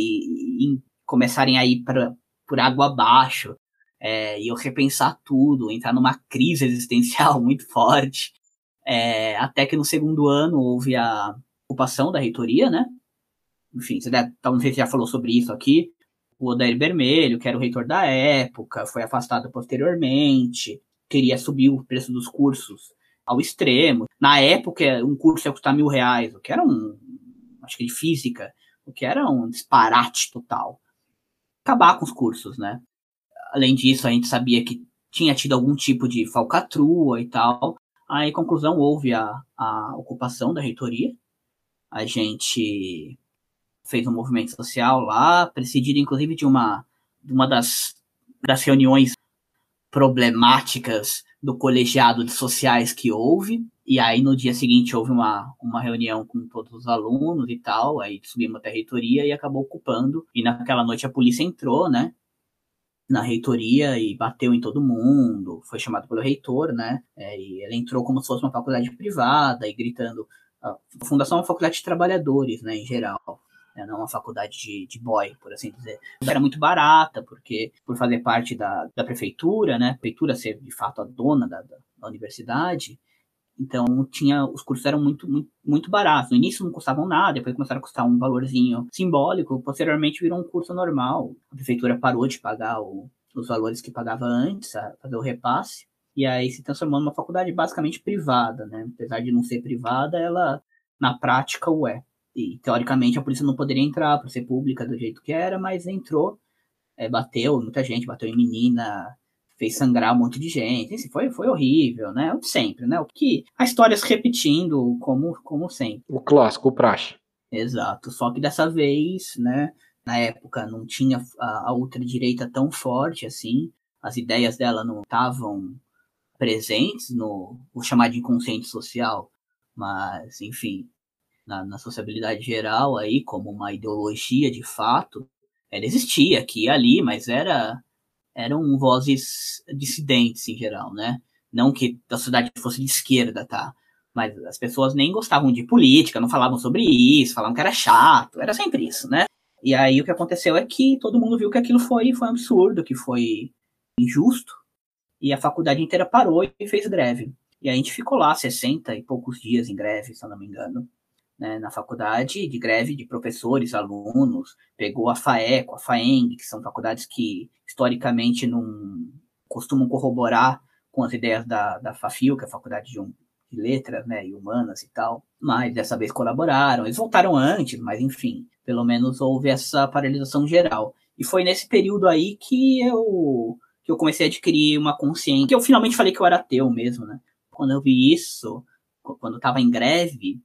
B: e começarem a ir pra, por água abaixo. É, e eu repensar tudo, entrar numa crise existencial muito forte. É, até que no segundo ano houve a ocupação da reitoria, né? Enfim, você deve, se já falou sobre isso aqui. O Odair Vermelho, que era o reitor da época, foi afastado posteriormente, queria subir o preço dos cursos ao extremo. Na época, um curso ia custar mil reais, o que era um, acho que de física, o que era um disparate total. Acabar com os cursos, né? Além disso, a gente sabia que tinha tido algum tipo de falcatrua e tal. Aí, conclusão, houve a, a ocupação da reitoria. A gente fez um movimento social lá, precedido inclusive de uma, de uma das, das reuniões problemáticas do colegiado de sociais que houve, E aí no dia seguinte houve uma, uma reunião com todos os alunos e tal, aí subimos até a reitoria e acabou ocupando. E naquela noite a polícia entrou, né? Na reitoria e bateu em todo mundo, foi chamado pelo reitor, né? É, e ele entrou como se fosse uma faculdade privada e gritando. A fundação é uma faculdade de trabalhadores, né, em geral né, não uma faculdade de, de boy, por assim dizer. Era muito barata, porque por fazer parte da, da prefeitura, né, a prefeitura ser de fato a dona da, da universidade, então tinha os cursos eram muito, muito, muito baratos. No início não custavam nada, depois começaram a custar um valorzinho simbólico, posteriormente virou um curso normal. A prefeitura parou de pagar o, os valores que pagava antes, a fazer o repasse, e aí se transformou numa faculdade basicamente privada, né? Apesar de não ser privada, ela na prática o é. E teoricamente a polícia não poderia entrar por ser pública do jeito que era, mas entrou, é, bateu muita gente, bateu em menina, fez sangrar um monte de gente. Assim, foi, foi horrível, né? O de sempre, né? O que a história se repetindo como, como sempre.
A: O clássico, o praxe.
B: Exato. Só que dessa vez, né? Na época não tinha a, a ultradireita tão forte assim. As ideias dela não estavam presentes no o chamado de inconsciente social. Mas, enfim, na, na sociabilidade geral aí como uma ideologia de fato, ela existia aqui e ali, mas era eram vozes dissidentes em geral, né? Não que a sociedade fosse de esquerda, tá? Mas as pessoas nem gostavam de política, não falavam sobre isso, falavam que era chato, era sempre isso, né? E aí o que aconteceu é que todo mundo viu que aquilo foi, foi um absurdo, que foi injusto, e a faculdade inteira parou e fez greve. E a gente ficou lá 60 e poucos dias em greve, se eu não me engano né, na faculdade de greve de professores, alunos, pegou a FAECO, a FAENG, que são faculdades que historicamente não costumam corroborar com as ideias da, da FAFIL, que é a Faculdade de, de Letras né, e Humanas e tal, mas dessa vez colaboraram. Eles voltaram antes, mas enfim, pelo menos houve essa paralisação geral. E foi nesse período aí que eu, que eu comecei a adquirir uma consciência, que eu finalmente falei que eu era ateu mesmo, né? Quando eu vi isso, quando eu estava em greve,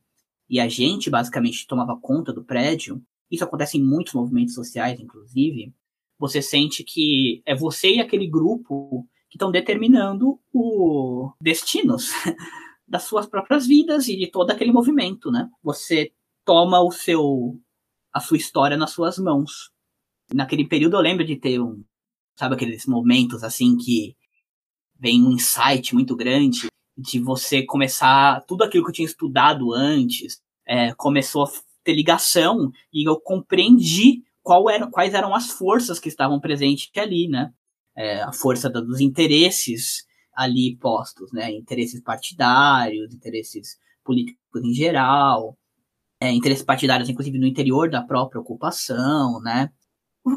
B: e a gente basicamente tomava conta do prédio, isso acontece em muitos movimentos sociais, inclusive, você sente que é você e aquele grupo que estão determinando o destinos das suas próprias vidas e de todo aquele movimento, né? Você toma o seu a sua história nas suas mãos. Naquele período eu lembro de ter um, sabe aqueles momentos assim que vem um insight muito grande de você começar tudo aquilo que eu tinha estudado antes, é, começou a ter ligação e eu compreendi qual era, quais eram as forças que estavam presentes ali, né? É, a força dos interesses ali postos, né? Interesses partidários, interesses políticos em geral, é, interesses partidários, inclusive, no interior da própria ocupação, né?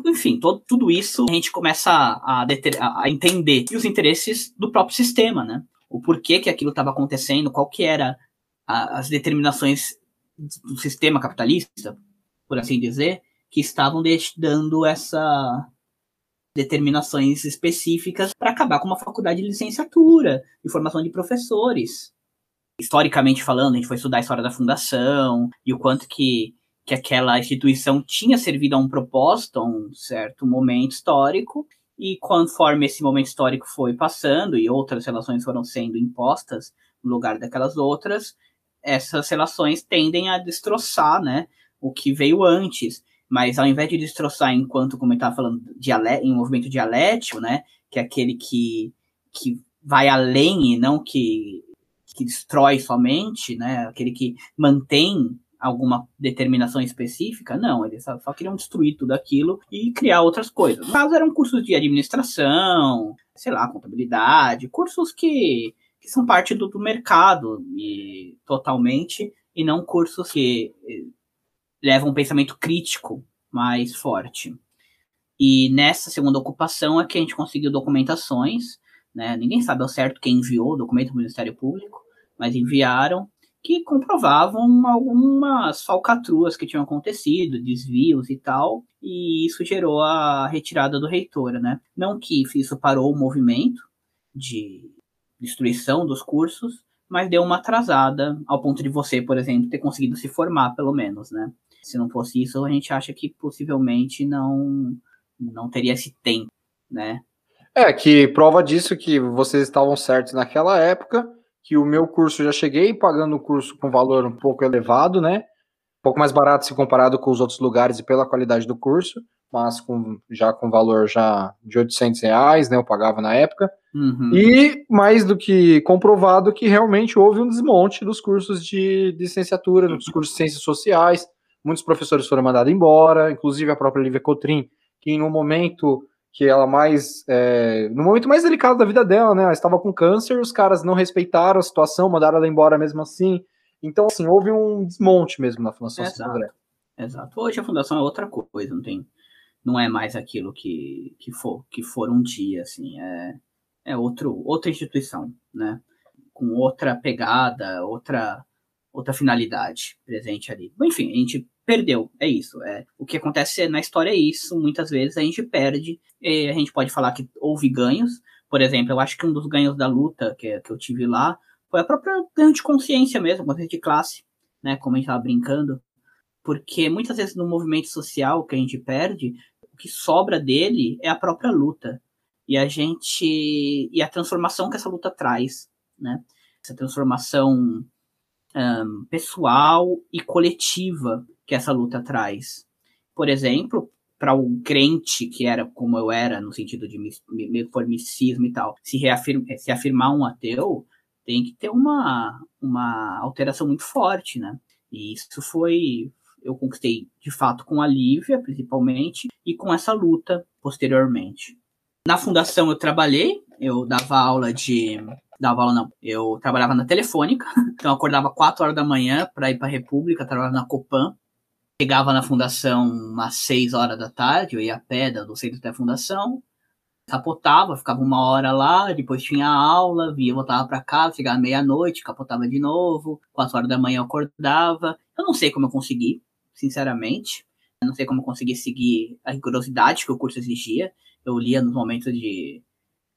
B: Enfim, todo, tudo isso a gente começa a, a, a entender. E os interesses do próprio sistema, né? O porquê que aquilo estava acontecendo, qual que era a, as determinações do sistema capitalista, por assim dizer, que estavam dando essa determinações específicas para acabar com uma faculdade de licenciatura, de formação de professores. Historicamente falando, a gente foi estudar a história da fundação e o quanto que, que aquela instituição tinha servido a um propósito, a um certo momento histórico, e conforme esse momento histórico foi passando e outras relações foram sendo impostas no lugar daquelas outras, essas relações tendem a destroçar, né, o que veio antes. Mas ao invés de destroçar enquanto, como eu estava falando, em um movimento dialético, né, que é aquele que, que vai além e não que, que destrói somente, né, aquele que mantém alguma determinação específica, não, eles só, só, queriam destruir tudo aquilo e criar outras coisas. No caso, eram cursos de administração, sei lá, contabilidade, cursos que, que são parte do, do mercado e totalmente, e não cursos que eh, levam um pensamento crítico mais forte. E nessa segunda ocupação é que a gente conseguiu documentações, né? Ninguém sabe ao certo quem enviou o documento do Ministério Público, mas enviaram que comprovavam algumas falcatruas que tinham acontecido, desvios e tal, e isso gerou a retirada do reitor, né? Não que isso parou o movimento de destruição dos cursos, mas deu uma atrasada ao ponto de você, por exemplo, ter conseguido se formar, pelo menos, né? Se não fosse isso, a gente acha que possivelmente não não teria esse tempo, né?
A: É, que prova disso que vocês estavam certos naquela época que o meu curso já cheguei pagando o curso com valor um pouco elevado, né? Um pouco mais barato se comparado com os outros lugares e pela qualidade do curso, mas com, já com valor já de 800 reais, né? Eu pagava na época. Uhum. E mais do que comprovado que realmente houve um desmonte dos cursos de, de licenciatura, dos cursos de ciências sociais. Muitos professores foram mandados embora, inclusive a própria Lívia Cotrim, que em um momento que ela mais. É, no momento mais delicado da vida dela, né? Ela estava com câncer, os caras não respeitaram a situação, mandaram ela embora mesmo assim. Então, assim, houve um desmonte mesmo na Fundação
B: Exato. André. Exato. Hoje a Fundação é outra coisa, não tem. Não é mais aquilo que, que, for, que for um dia, assim. É, é outro, outra instituição, né? Com outra pegada, outra, outra finalidade presente ali. Enfim, a gente perdeu. É isso. É, o que acontece na história é isso. Muitas vezes a gente perde. a gente pode falar que houve ganhos. Por exemplo, eu acho que um dos ganhos da luta que, que eu tive lá foi a própria ganho de consciência mesmo, consciência de classe, né? Como a gente estava brincando. Porque muitas vezes no movimento social que a gente perde, o que sobra dele é a própria luta. E a gente. E a transformação que essa luta traz, né? Essa transformação um, pessoal e coletiva que essa luta traz. Por exemplo, para o crente que era como eu era, no sentido de misticismo e tal, se, reafirma, se afirmar um ateu, tem que ter uma, uma alteração muito forte, né? E isso foi. Eu conquistei de fato com a Lívia, principalmente, e com essa luta posteriormente. Na fundação eu trabalhei, eu dava aula de. Dava aula não, eu trabalhava na telefônica, então eu acordava 4 horas da manhã para ir para a República, trabalhava na Copan, Chegava na fundação umas 6 horas da tarde, eu ia a pé do centro até a fundação, capotava, ficava uma hora lá, depois tinha aula, via, voltava para casa, chegava meia-noite, capotava de novo, 4 horas da manhã eu acordava. Eu não sei como eu consegui, sinceramente. Eu não sei como eu consegui seguir a rigorosidade que o curso exigia. Eu lia nos momentos de,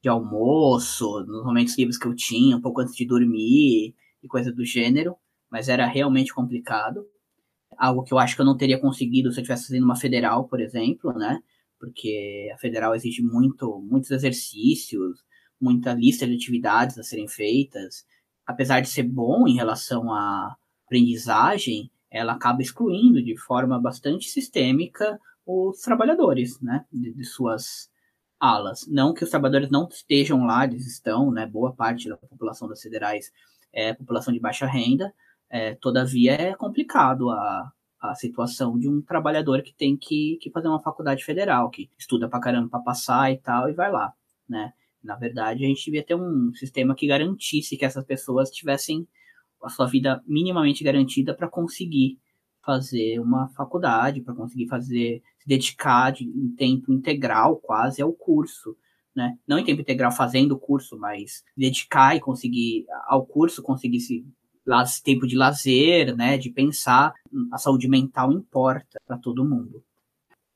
B: de almoço, nos momentos livres que eu tinha, um pouco antes de dormir e coisa do gênero, mas era realmente complicado algo que eu acho que eu não teria conseguido se eu estivesse fazendo uma federal, por exemplo, né? Porque a federal exige muito, muitos exercícios, muita lista de atividades a serem feitas. Apesar de ser bom em relação à aprendizagem, ela acaba excluindo de forma bastante sistêmica os trabalhadores, né? De, de suas alas. Não que os trabalhadores não estejam lá, eles estão, né? Boa parte da população das federais é população de baixa renda, é, todavia, é complicado a, a situação de um trabalhador que tem que, que fazer uma faculdade federal, que estuda pra caramba pra passar e tal, e vai lá, né? Na verdade, a gente devia ter um sistema que garantisse que essas pessoas tivessem a sua vida minimamente garantida para conseguir fazer uma faculdade, para conseguir fazer, se dedicar de, em tempo integral quase ao curso, né? Não em tempo integral fazendo o curso, mas dedicar e conseguir ao curso, conseguir se tempo de lazer, né, de pensar, a saúde mental importa para todo mundo.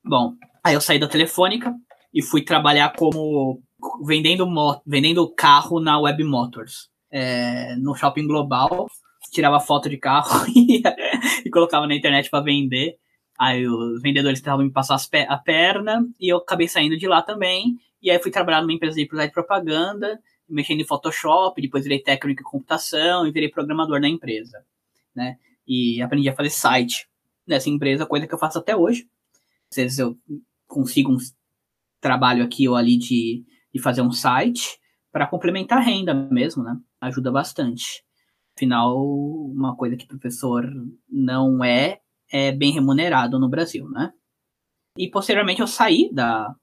B: Bom, aí eu saí da telefônica e fui trabalhar como vendendo moto, vendendo carro na Web Motors, é, no shopping global, tirava foto de carro e, colocava na internet para vender. Aí os vendedores tentavam me passar a perna e eu acabei saindo de lá também. E aí fui trabalhar numa empresa de propaganda mexendo em Photoshop, depois virei técnico em computação e virei programador na empresa, né? E aprendi a fazer site nessa empresa, coisa que eu faço até hoje. Às vezes eu consigo um trabalho aqui ou ali de, de fazer um site para complementar a renda mesmo, né? Ajuda bastante. Afinal, uma coisa que professor não é, é bem remunerado no Brasil, né? E posteriormente eu saí da,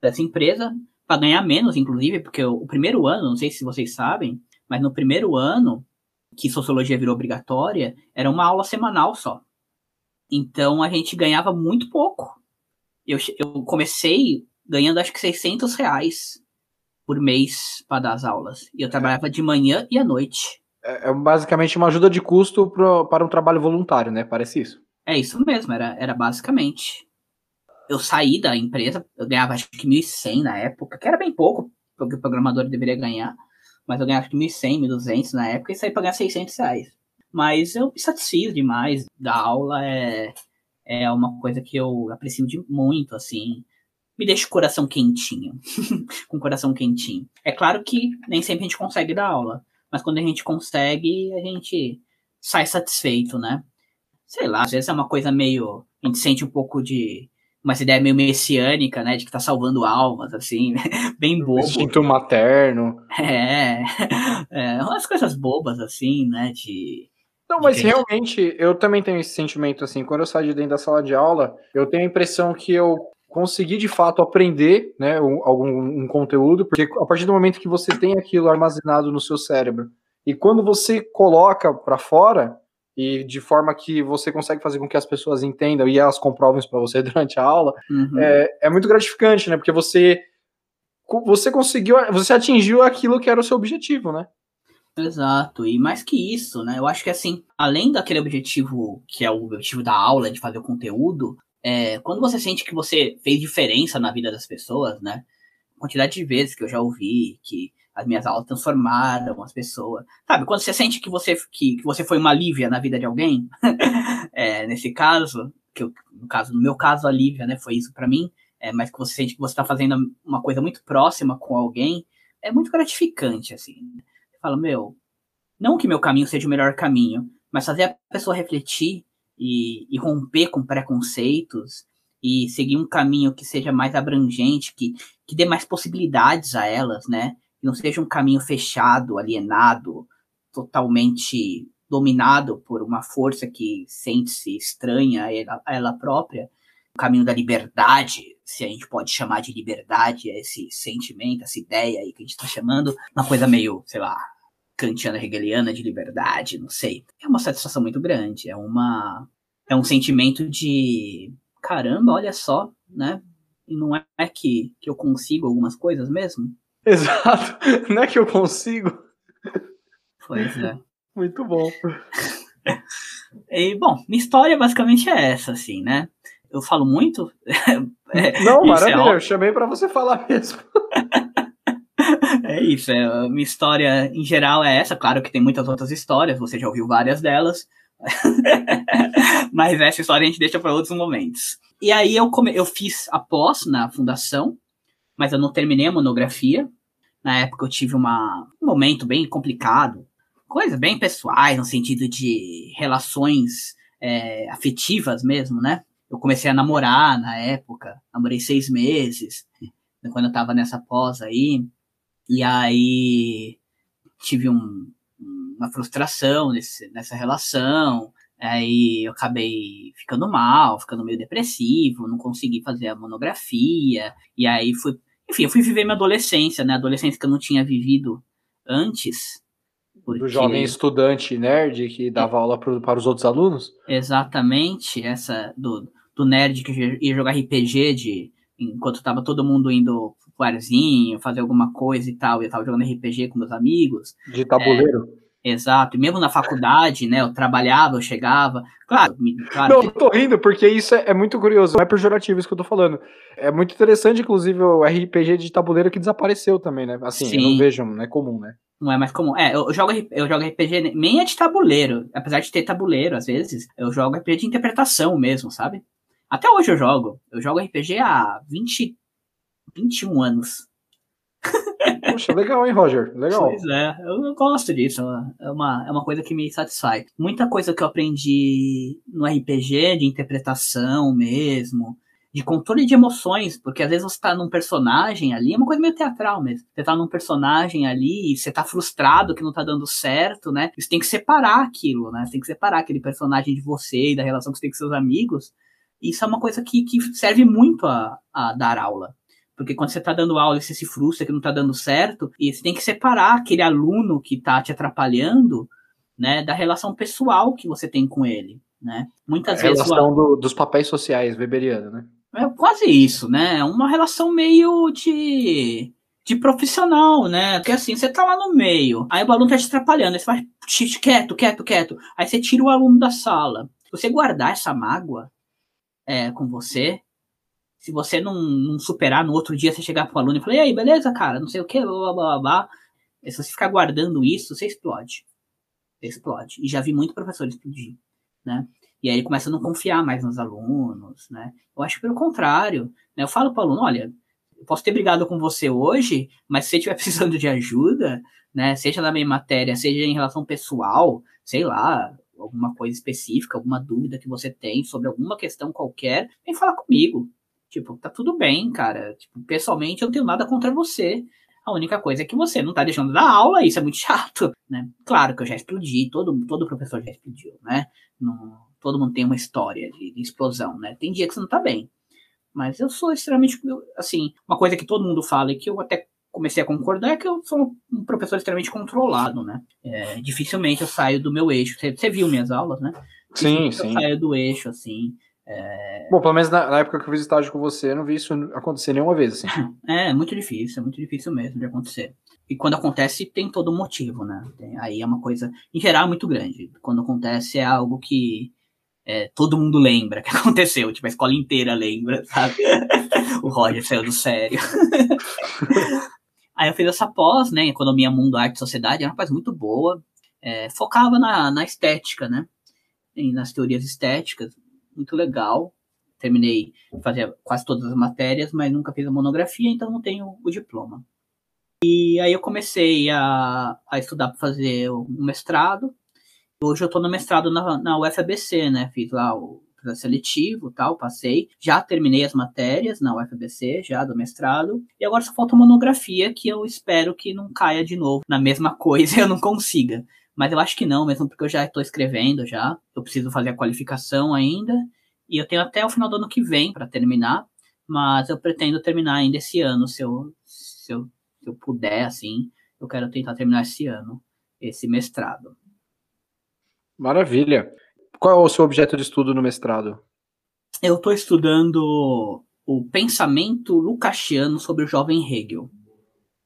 B: dessa empresa, para ganhar menos, inclusive, porque o, o primeiro ano, não sei se vocês sabem, mas no primeiro ano que sociologia virou obrigatória, era uma aula semanal só. Então a gente ganhava muito pouco. Eu, eu comecei ganhando acho que 600 reais por mês para dar as aulas. E eu trabalhava de manhã e à noite.
A: É, é basicamente uma ajuda de custo pro, para um trabalho voluntário, né? Parece isso.
B: É isso mesmo, era, era basicamente eu saí da empresa, eu ganhava acho que 1.100 na época, que era bem pouco, porque o programador deveria ganhar, mas eu ganhava acho que 1.100, 1.200 na época e saí para ganhar 600 reais. Mas eu me satisfiz demais da aula, é, é uma coisa que eu aprecio de muito, assim, me deixa o coração quentinho, com o coração quentinho. É claro que nem sempre a gente consegue dar aula, mas quando a gente consegue, a gente sai satisfeito, né? Sei lá, às vezes é uma coisa meio. A gente sente um pouco de. Uma ideia meio messiânica, né? De que tá salvando almas, assim, bem bobo.
A: Instinto materno.
B: É, é. Umas coisas bobas, assim, né? De.
A: Não, mas realmente, eu também tenho esse sentimento, assim, quando eu saio de dentro da sala de aula, eu tenho a impressão que eu consegui de fato aprender né, um, algum um conteúdo, porque a partir do momento que você tem aquilo armazenado no seu cérebro e quando você coloca para fora e de forma que você consegue fazer com que as pessoas entendam e elas comprovem isso para você durante a aula, uhum. é, é muito gratificante, né? Porque você você conseguiu, você atingiu aquilo que era o seu objetivo, né?
B: Exato, e mais que isso, né? Eu acho que assim, além daquele objetivo que é o objetivo da aula, de fazer o conteúdo, é, quando você sente que você fez diferença na vida das pessoas, né? Quantidade de vezes que eu já ouvi que as minhas aulas transformaram as pessoas. Sabe, quando você sente que você, que, que você foi uma Lívia na vida de alguém, é, nesse caso, que eu, no caso, no meu caso, a Lívia, né, foi isso para mim, é, mas que você sente que você tá fazendo uma coisa muito próxima com alguém, é muito gratificante, assim. Você fala, meu, não que meu caminho seja o melhor caminho, mas fazer a pessoa refletir e, e romper com preconceitos e seguir um caminho que seja mais abrangente, que, que dê mais possibilidades a elas, né? Que não seja um caminho fechado, alienado, totalmente dominado por uma força que sente-se estranha a ela, a ela própria. O caminho da liberdade, se a gente pode chamar de liberdade esse sentimento, essa ideia aí que a gente está chamando, uma coisa meio, sei lá, kantiana hegeliana de liberdade, não sei. É uma satisfação muito grande, é uma é um sentimento de caramba, olha só, né? E não é que, que eu consigo algumas coisas mesmo?
A: Exato, não é que eu consigo.
B: Pois é.
A: Muito bom.
B: e, bom, minha história basicamente é essa, assim, né? Eu falo muito.
A: é, não, maravilha, é eu chamei para você falar mesmo.
B: É isso, é, minha história em geral é essa. Claro que tem muitas outras histórias, você já ouviu várias delas. Mas essa história a gente deixa para outros momentos. E aí eu, come... eu fiz a pós na fundação, mas eu não terminei a monografia. Na época eu tive uma... um momento bem complicado, coisas bem pessoais, no sentido de relações é, afetivas mesmo, né? Eu comecei a namorar na época, namorei seis meses, quando eu tava nessa pós aí. E aí tive um, uma frustração nesse, nessa relação. Aí eu acabei ficando mal, ficando meio depressivo, não consegui fazer a monografia. E aí fui. Enfim, eu fui viver minha adolescência, né? Adolescência que eu não tinha vivido antes.
A: Porque... Do jovem estudante nerd que dava é. aula pro, para os outros alunos?
B: Exatamente, essa do, do nerd que ia jogar RPG de enquanto tava todo mundo indo barzinho, fazer alguma coisa e tal, e eu tava jogando RPG com meus amigos.
A: De tabuleiro?
B: É, exato, e mesmo na faculdade, né, eu trabalhava, eu chegava, claro... claro
A: não, eu tô rindo, porque isso é, é, muito curioso, não é pejorativo isso que eu tô falando. É muito interessante, inclusive, o RPG de tabuleiro que desapareceu também, né, assim, Sim. eu não vejo, não é comum, né.
B: Não é mais comum. É, eu jogo, eu jogo RPG, nem é de tabuleiro, apesar de ter tabuleiro, às vezes, eu jogo RPG de interpretação mesmo, sabe? Até hoje eu jogo. Eu jogo RPG há 20, 21 anos.
A: Poxa, legal, hein, Roger? Legal.
B: Pois é, eu gosto disso. É uma, é uma coisa que me satisfaz. Muita coisa que eu aprendi no RPG, de interpretação mesmo, de controle de emoções, porque às vezes você tá num personagem ali, é uma coisa meio teatral mesmo. Você tá num personagem ali e você tá frustrado que não tá dando certo, né? Você tem que separar aquilo, né? Você tem que separar aquele personagem de você e da relação que você tem com seus amigos. Isso é uma coisa que, que serve muito a, a dar aula. Porque quando você está dando aula e você se frustra que não está dando certo, e você tem que separar aquele aluno que está te atrapalhando, né, da relação pessoal que você tem com ele, né?
A: Muitas a vezes relação do, dos papéis sociais weberiana, né?
B: É quase isso, né? É uma relação meio de de profissional, né? Porque assim, você tá lá no meio, aí o aluno tá te atrapalhando, aí você vai quieto, quieto, quieto. Aí você tira o aluno da sala. Você guardar essa mágoa é, com você, se você não, não, superar no outro dia, você chegar para o aluno e falar, e aí, beleza, cara, não sei o que, blá, blá, blá, blá. Se você ficar guardando isso, você explode. Você explode. E já vi muito professor explodir, né? E aí ele começa a não confiar mais nos alunos, né? Eu acho pelo contrário, né? Eu falo para o aluno, olha, eu posso ter brigado com você hoje, mas se você estiver precisando de ajuda, né, seja na minha matéria, seja em relação pessoal, sei lá, alguma coisa específica, alguma dúvida que você tem sobre alguma questão qualquer, vem falar comigo. Tipo, tá tudo bem, cara. Tipo, pessoalmente eu não tenho nada contra você. A única coisa é que você não tá deixando dar aula, isso é muito chato, né? Claro que eu já explodi, todo, todo professor já explodiu, né? Não, todo mundo tem uma história de, de, explosão, né? Tem dia que você não tá bem. Mas eu sou extremamente, assim, uma coisa que todo mundo fala e que eu até comecei a concordar é que eu sou um professor extremamente controlado, né? É, dificilmente eu saio do meu eixo. Você, você viu minhas aulas, né?
A: Sim, sim.
B: Eu saio do eixo, assim.
A: É... Bom, pelo menos na, na, época que eu fiz estágio com você, eu não vi isso acontecer nenhuma vez, assim.
B: É, é muito difícil, é muito difícil mesmo de acontecer. E quando acontece, tem todo um motivo, né? Tem, aí é uma coisa, em geral, muito grande. Quando acontece, é algo que é, todo mundo lembra que aconteceu, tipo, a escola inteira lembra, sabe? o Roger saiu do sério. aí eu fiz essa pós, né, Economia, Mundo, Arte e Sociedade, era uma coisa muito boa, é, focava na, na estética, né, e nas teorias estéticas, muito legal. Terminei fazer quase todas as matérias, mas nunca fiz a monografia, então não tenho o diploma. E aí eu comecei a, a estudar para fazer um mestrado. Hoje eu estou no mestrado na, na UFABC, né? Fiz lá o seletivo tal, passei. Já terminei as matérias na UFABC, já do mestrado. E agora só falta monografia, que eu espero que não caia de novo na mesma coisa e eu não consiga. Mas eu acho que não, mesmo porque eu já estou escrevendo já. Eu preciso fazer a qualificação ainda. E eu tenho até o final do ano que vem para terminar. Mas eu pretendo terminar ainda esse ano, se eu, se eu, se eu puder, assim. Eu quero tentar terminar esse ano, esse mestrado.
A: Maravilha. Qual é o seu objeto de estudo no mestrado?
B: Eu estou estudando o pensamento lucasiano sobre o jovem Hegel.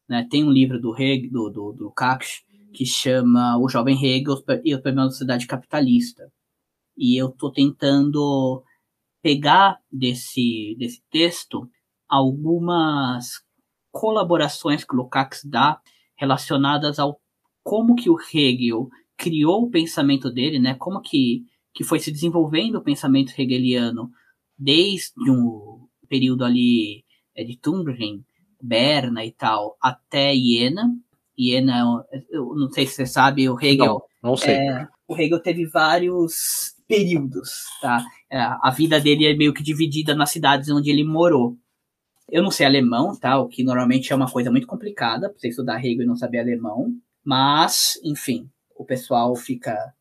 B: Né, tem um livro do Hegel, do, do, do Lukács, que chama O Jovem Hegel e o Problema da Sociedade Capitalista. E eu estou tentando pegar desse, desse texto algumas colaborações que Lukács dá relacionadas ao como que o Hegel criou o pensamento dele, né? Como que, que foi se desenvolvendo o pensamento hegeliano desde um período ali é, de Tübingen, Berna e tal, até Iena, Iena, eu não sei se você sabe, o Hegel.
A: Não, não sei. É,
B: o Hegel teve vários períodos, tá? É, a vida dele é meio que dividida nas cidades onde ele morou. Eu não sei alemão, tá? O que normalmente é uma coisa muito complicada para você estudar Hegel e não saber alemão. Mas, enfim, o pessoal fica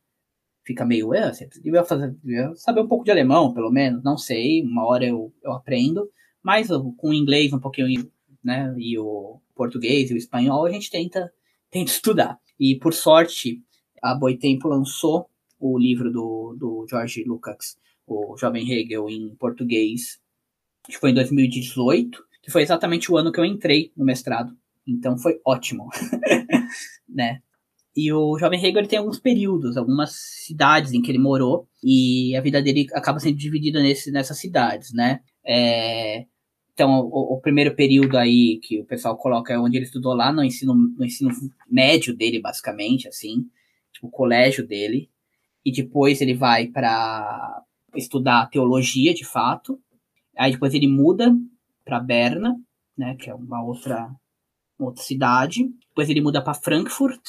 B: fica meio, é, você devia, fazer, devia saber um pouco de alemão, pelo menos, não sei, uma hora eu, eu aprendo, mas com o inglês um pouquinho, né, e o português e o espanhol, a gente tenta, tenta estudar. E por sorte, a Boitempo lançou o livro do, do George Lucas, o Jovem Hegel, em português, que foi em 2018, que foi exatamente o ano que eu entrei no mestrado. Então foi ótimo, né? E o Jovem Hegel ele tem alguns períodos, algumas cidades em que ele morou, e a vida dele acaba sendo dividida nesse, nessas cidades, né? É, então, o, o, primeiro período aí que o pessoal coloca é onde ele estudou lá no ensino, no ensino médio dele, basicamente, assim, tipo, o colégio dele. E depois ele vai para estudar teologia, de fato. Aí depois ele muda para Berna, né, que é uma outra, uma outra cidade. Depois ele muda para Frankfurt.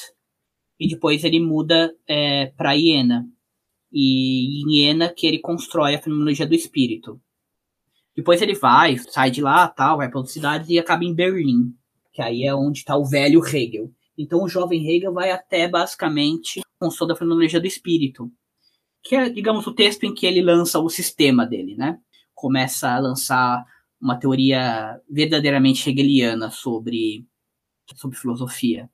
B: E depois ele muda é, para Iena. E em Iena que ele constrói a fenomenologia do espírito. Depois ele vai, sai de lá, tal, vai para outras cidades e acaba em Berlim, que aí é onde está o velho Hegel. Então o jovem Hegel vai até basicamente com toda a fenomenologia do espírito, que é, digamos, o texto em que ele lança o sistema dele, né? Começa a lançar uma teoria verdadeiramente hegeliana sobre, sobre filosofia.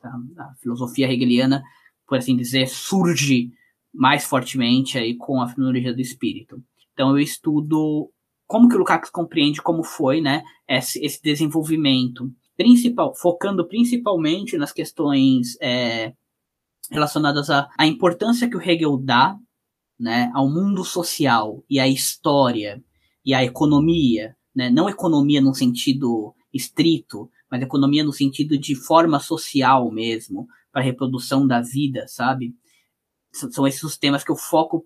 B: Tá? A filosofia hegeliana, por assim dizer, surge mais fortemente aí com a fenomenologia do espírito. Então eu estudo como que o Lukács compreende como foi, né, esse, esse desenvolvimento, principal, focando principalmente nas questões é, relacionadas à, à importância que o Hegel dá, né, ao mundo social e à história e à economia, né, não economia no sentido estrito, mas economia no sentido de forma social mesmo, para reprodução da vida, sabe? São esses os temas que eu foco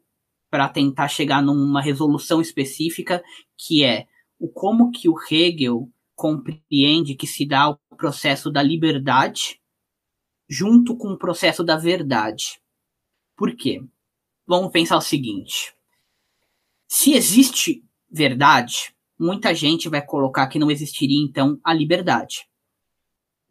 B: para tentar chegar numa resolução específica, que é o como que o Hegel compreende que se dá o processo da liberdade junto com o processo da verdade. Por quê? Vamos pensar o seguinte: se existe verdade, muita gente vai colocar que não existiria então a liberdade.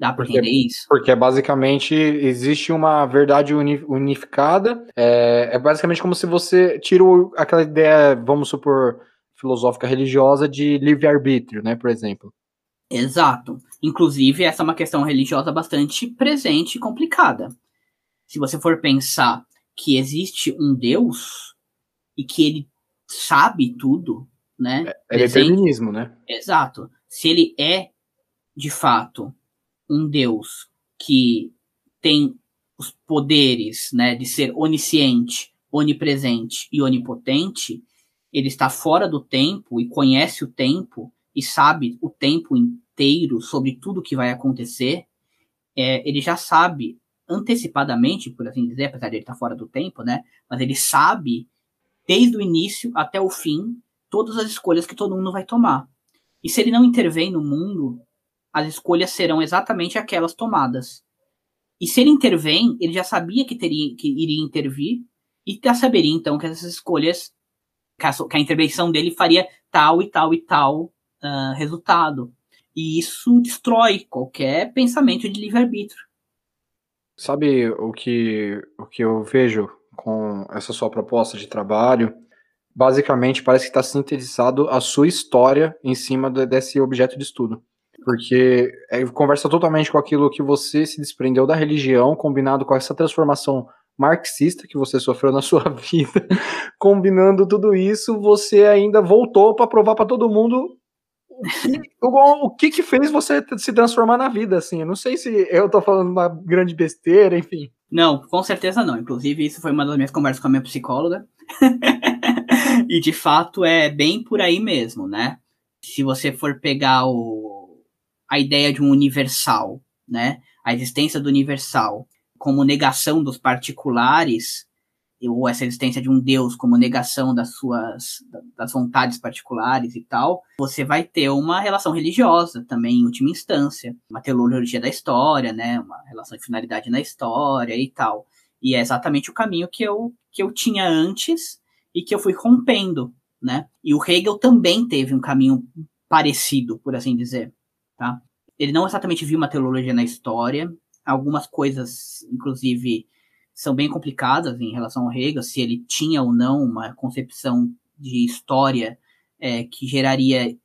B: Dá para entender isso?
A: Porque basicamente existe uma verdade unificada. É, é basicamente como se você tira aquela ideia, vamos supor, filosófica religiosa de livre-arbítrio, né, por exemplo.
B: Exato. Inclusive, essa é uma questão religiosa bastante presente e complicada. Se você for pensar que existe um Deus e que ele sabe tudo, né?
A: É, é determinismo, né?
B: Exato. Se ele é, de fato, um Deus que tem os poderes, né, de ser onisciente, onipresente e onipotente, ele está fora do tempo e conhece o tempo e sabe o tempo inteiro sobre tudo que vai acontecer, é, ele já sabe antecipadamente, por assim dizer, apesar de ele estar fora do tempo, né? Mas ele sabe desde o início até o fim todas as escolhas que todo mundo vai tomar. E se ele não intervém no mundo, as escolhas serão exatamente aquelas tomadas. E se ele intervém, ele já sabia que teria que iria intervir e já saberia então que essas escolhas, que a, que a intervenção dele faria tal e tal e tal uh, resultado. E isso destrói qualquer pensamento de livre-arbítrio.
A: Sabe o que, o que eu vejo com essa sua proposta de trabalho? Basicamente, parece que está sintetizado a sua história em cima de, desse objeto de estudo. Porque é, conversa totalmente com aquilo que você se desprendeu da religião, combinado com essa transformação marxista que você sofreu na sua vida. Combinando tudo isso, você ainda voltou para provar para todo mundo o, o que que fez você se transformar na vida, assim? Eu não sei se eu tô falando uma grande besteira, enfim.
B: Não, com certeza não. Inclusive, isso foi uma das minhas conversas com a minha psicóloga. e de fato é bem por aí mesmo, né? Se você for pegar o, a ideia de um universal, né? A existência do universal como negação dos particulares, ou essa existência de um Deus como negação das suas das vontades particulares e tal, você vai ter uma relação religiosa também em última instância, uma teologia da história, né, uma relação de finalidade na história e tal. E é exatamente o caminho que eu que eu tinha antes e que eu fui rompendo, né? E o Hegel também teve um caminho parecido, por assim dizer, tá? Ele não exatamente viu uma teologia na história, algumas coisas, inclusive são bem complicadas em relação ao Hegel, se ele tinha ou não uma concepção de história é, que geraria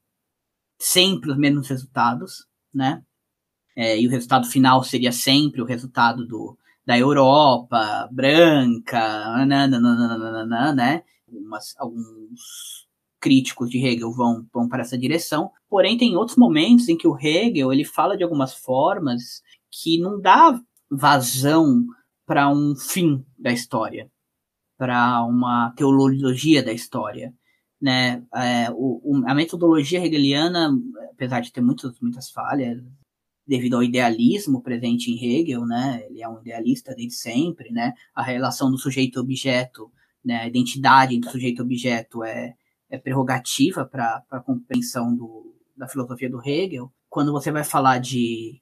B: sempre os mesmos resultados, né? É, e o resultado final seria sempre o resultado do, da Europa branca, nananana, né? Umas, alguns críticos de Hegel vão, vão para essa direção. Porém, tem outros momentos em que o Hegel ele fala de algumas formas que não dá vazão para um fim da história, para uma teologia da história. Né? É, o, a metodologia hegeliana, apesar de ter muitas, muitas falhas, devido ao idealismo presente em Hegel, né? Ele é um idealista desde sempre, né? A relação do sujeito-objeto, né? A identidade do sujeito-objeto é, é prerrogativa para a compreensão do, da filosofia do Hegel. Quando você vai falar de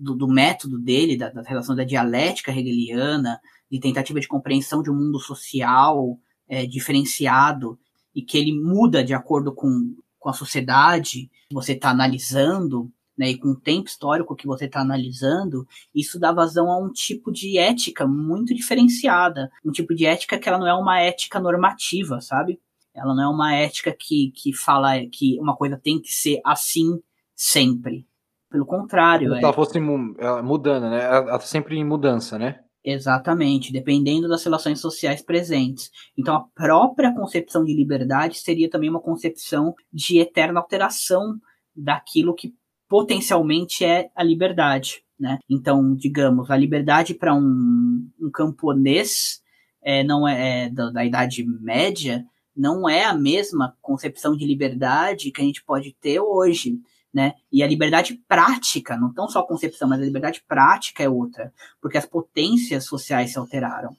B: do, do método dele, da, da, relação da dialética hegeliana, de tentativa de compreensão de um mundo social é, diferenciado e que ele muda de acordo com, com a sociedade que você está analisando, né, e com o tempo histórico que você está analisando, isso dá vazão a um tipo de ética muito diferenciada, um tipo de ética que ela não é uma ética normativa, sabe? Ela não é uma ética que, que fala que uma coisa tem que ser assim sempre. Pelo contrário.
A: Ela é... fosse mudando, né? Ela tá sempre em mudança, né?
B: Exatamente, dependendo das relações sociais presentes. Então, a própria concepção de liberdade seria também uma concepção de eterna alteração daquilo que potencialmente é a liberdade. Né? Então, digamos, a liberdade para um, um camponês é, não é, é da, da Idade Média não é a mesma concepção de liberdade que a gente pode ter hoje né? E a liberdade prática, não tão só a concepção, mas a liberdade prática é outra, porque as potências sociais se alteraram,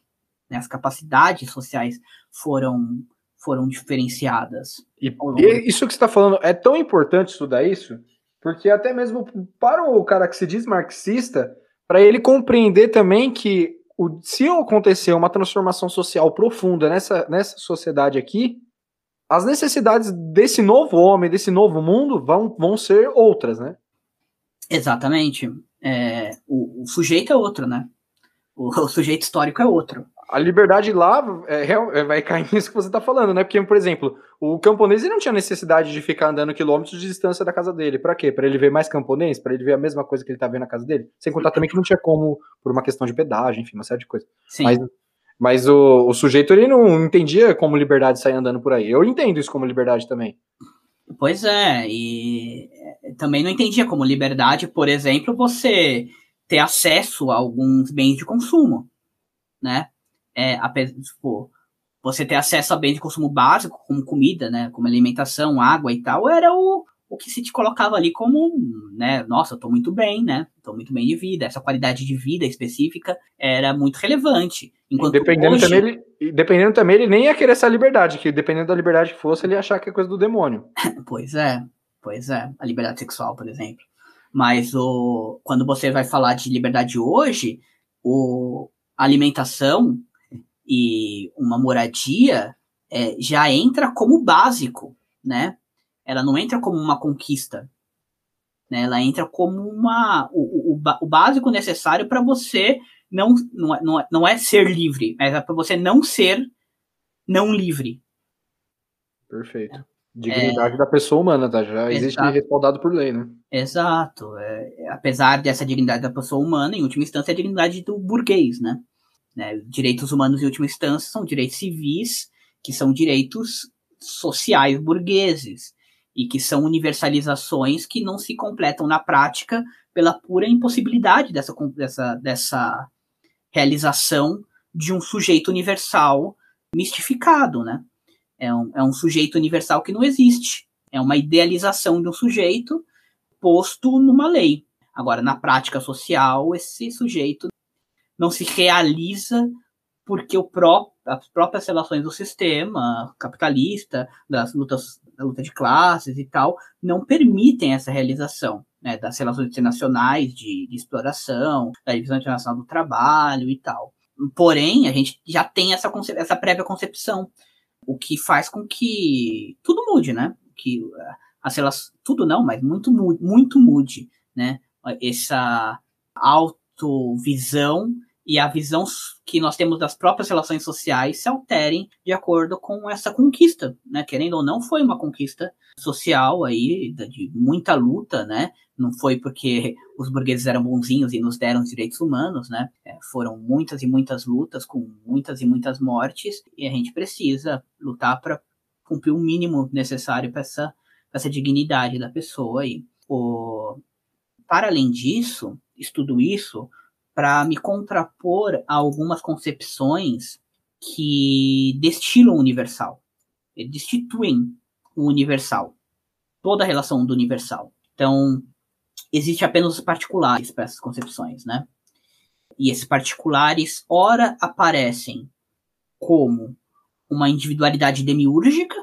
B: né? As capacidades sociais foram foram diferenciadas.
A: E, e isso que você está falando é tão importante estudar isso, Porque até mesmo para o cara que se diz marxista, para ele compreender também que o, se acontecer uma transformação social profunda nessa, nessa sociedade aqui, as necessidades desse novo homem, desse novo mundo, vão, vão ser outras, né?
B: Exatamente. É, o, o, sujeito é outro, né? O, o, sujeito histórico é outro.
A: A liberdade lá é, é, vai cair nisso que você está falando, né? Porque, por exemplo, o camponês não tinha necessidade de ficar andando quilômetros de distância da casa dele. Para quê? Para ele ver mais camponês? Para ele ver a mesma coisa que ele tá vendo na casa dele? Sem contar também que não tinha como, por uma questão de pedágio, enfim, uma série de coisas. Sim. Mas mas o, o sujeito ele não entendia como liberdade sair andando por aí. Eu entendo isso como liberdade também.
B: Pois é, e é, também não entendia como liberdade, por exemplo, você ter acesso a alguns bens de consumo, né? É, tipo, você ter acesso a bens de consumo básico, como comida, né? Como alimentação, água e tal, era o, o que se te colocava ali como, né, nossa, eu tô muito bem, né, tô muito bem de vida, essa qualidade de vida específica era muito relevante.
A: Enquanto dependendo, hoje... também ele, dependendo também, ele nem ia querer essa liberdade, que dependendo da liberdade que fosse, ele ia achar que é coisa do demônio.
B: pois é, pois é, a liberdade sexual, por exemplo. Mas o, quando você vai falar de liberdade hoje, o, a alimentação e uma moradia é, já entra como básico, né? ela não entra como uma conquista. Né? Ela entra como uma, o, o, o básico necessário para você não, não, é, não, é, não é ser livre, mas é para você não ser não livre.
A: Perfeito. Dignidade é, da pessoa humana, tá? Já existe exato. respaldado por lei, né?
B: Exato. É, apesar dessa dignidade da pessoa humana, em última instância, é a dignidade do burguês, né? Né? Direitos humanos, em última instância, são direitos civis, que são direitos sociais burgueses e que são universalizações que não se completam na prática pela pura impossibilidade dessa, dessa, dessa realização de um sujeito universal mistificado, né? É um, é um sujeito universal que não existe. É uma idealização de um sujeito posto numa lei. Agora, na prática social, esse sujeito não se realiza porque o pró as próprias relações do sistema capitalista, das lutas da luta de classes e tal, não permitem essa realização né, das relações internacionais de, de exploração, da divisão internacional do trabalho e tal. Porém, a gente já tem essa, essa prévia concepção, o que faz com que tudo mude, né? Que eh, as relações, tudo não, mas muito, muito mude, né? Essa autovisão e a visão que nós temos das próprias relações sociais se alterem de acordo com essa conquista, né? Querendo ou não, foi uma conquista social aí de muita luta, né? Não foi porque os burgueses eram bonzinhos e nos deram os direitos humanos, né? É, foram muitas e muitas lutas com muitas e muitas mortes e a gente precisa lutar para cumprir o mínimo necessário para essa, essa dignidade da pessoa aí. O... Para além disso, estudo isso para me contrapor a algumas concepções que destilam o universal, destituem o universal, toda a relação do universal. Então, existe apenas os particulares para essas concepções, né? E esses particulares, ora, aparecem como uma individualidade demiúrgica,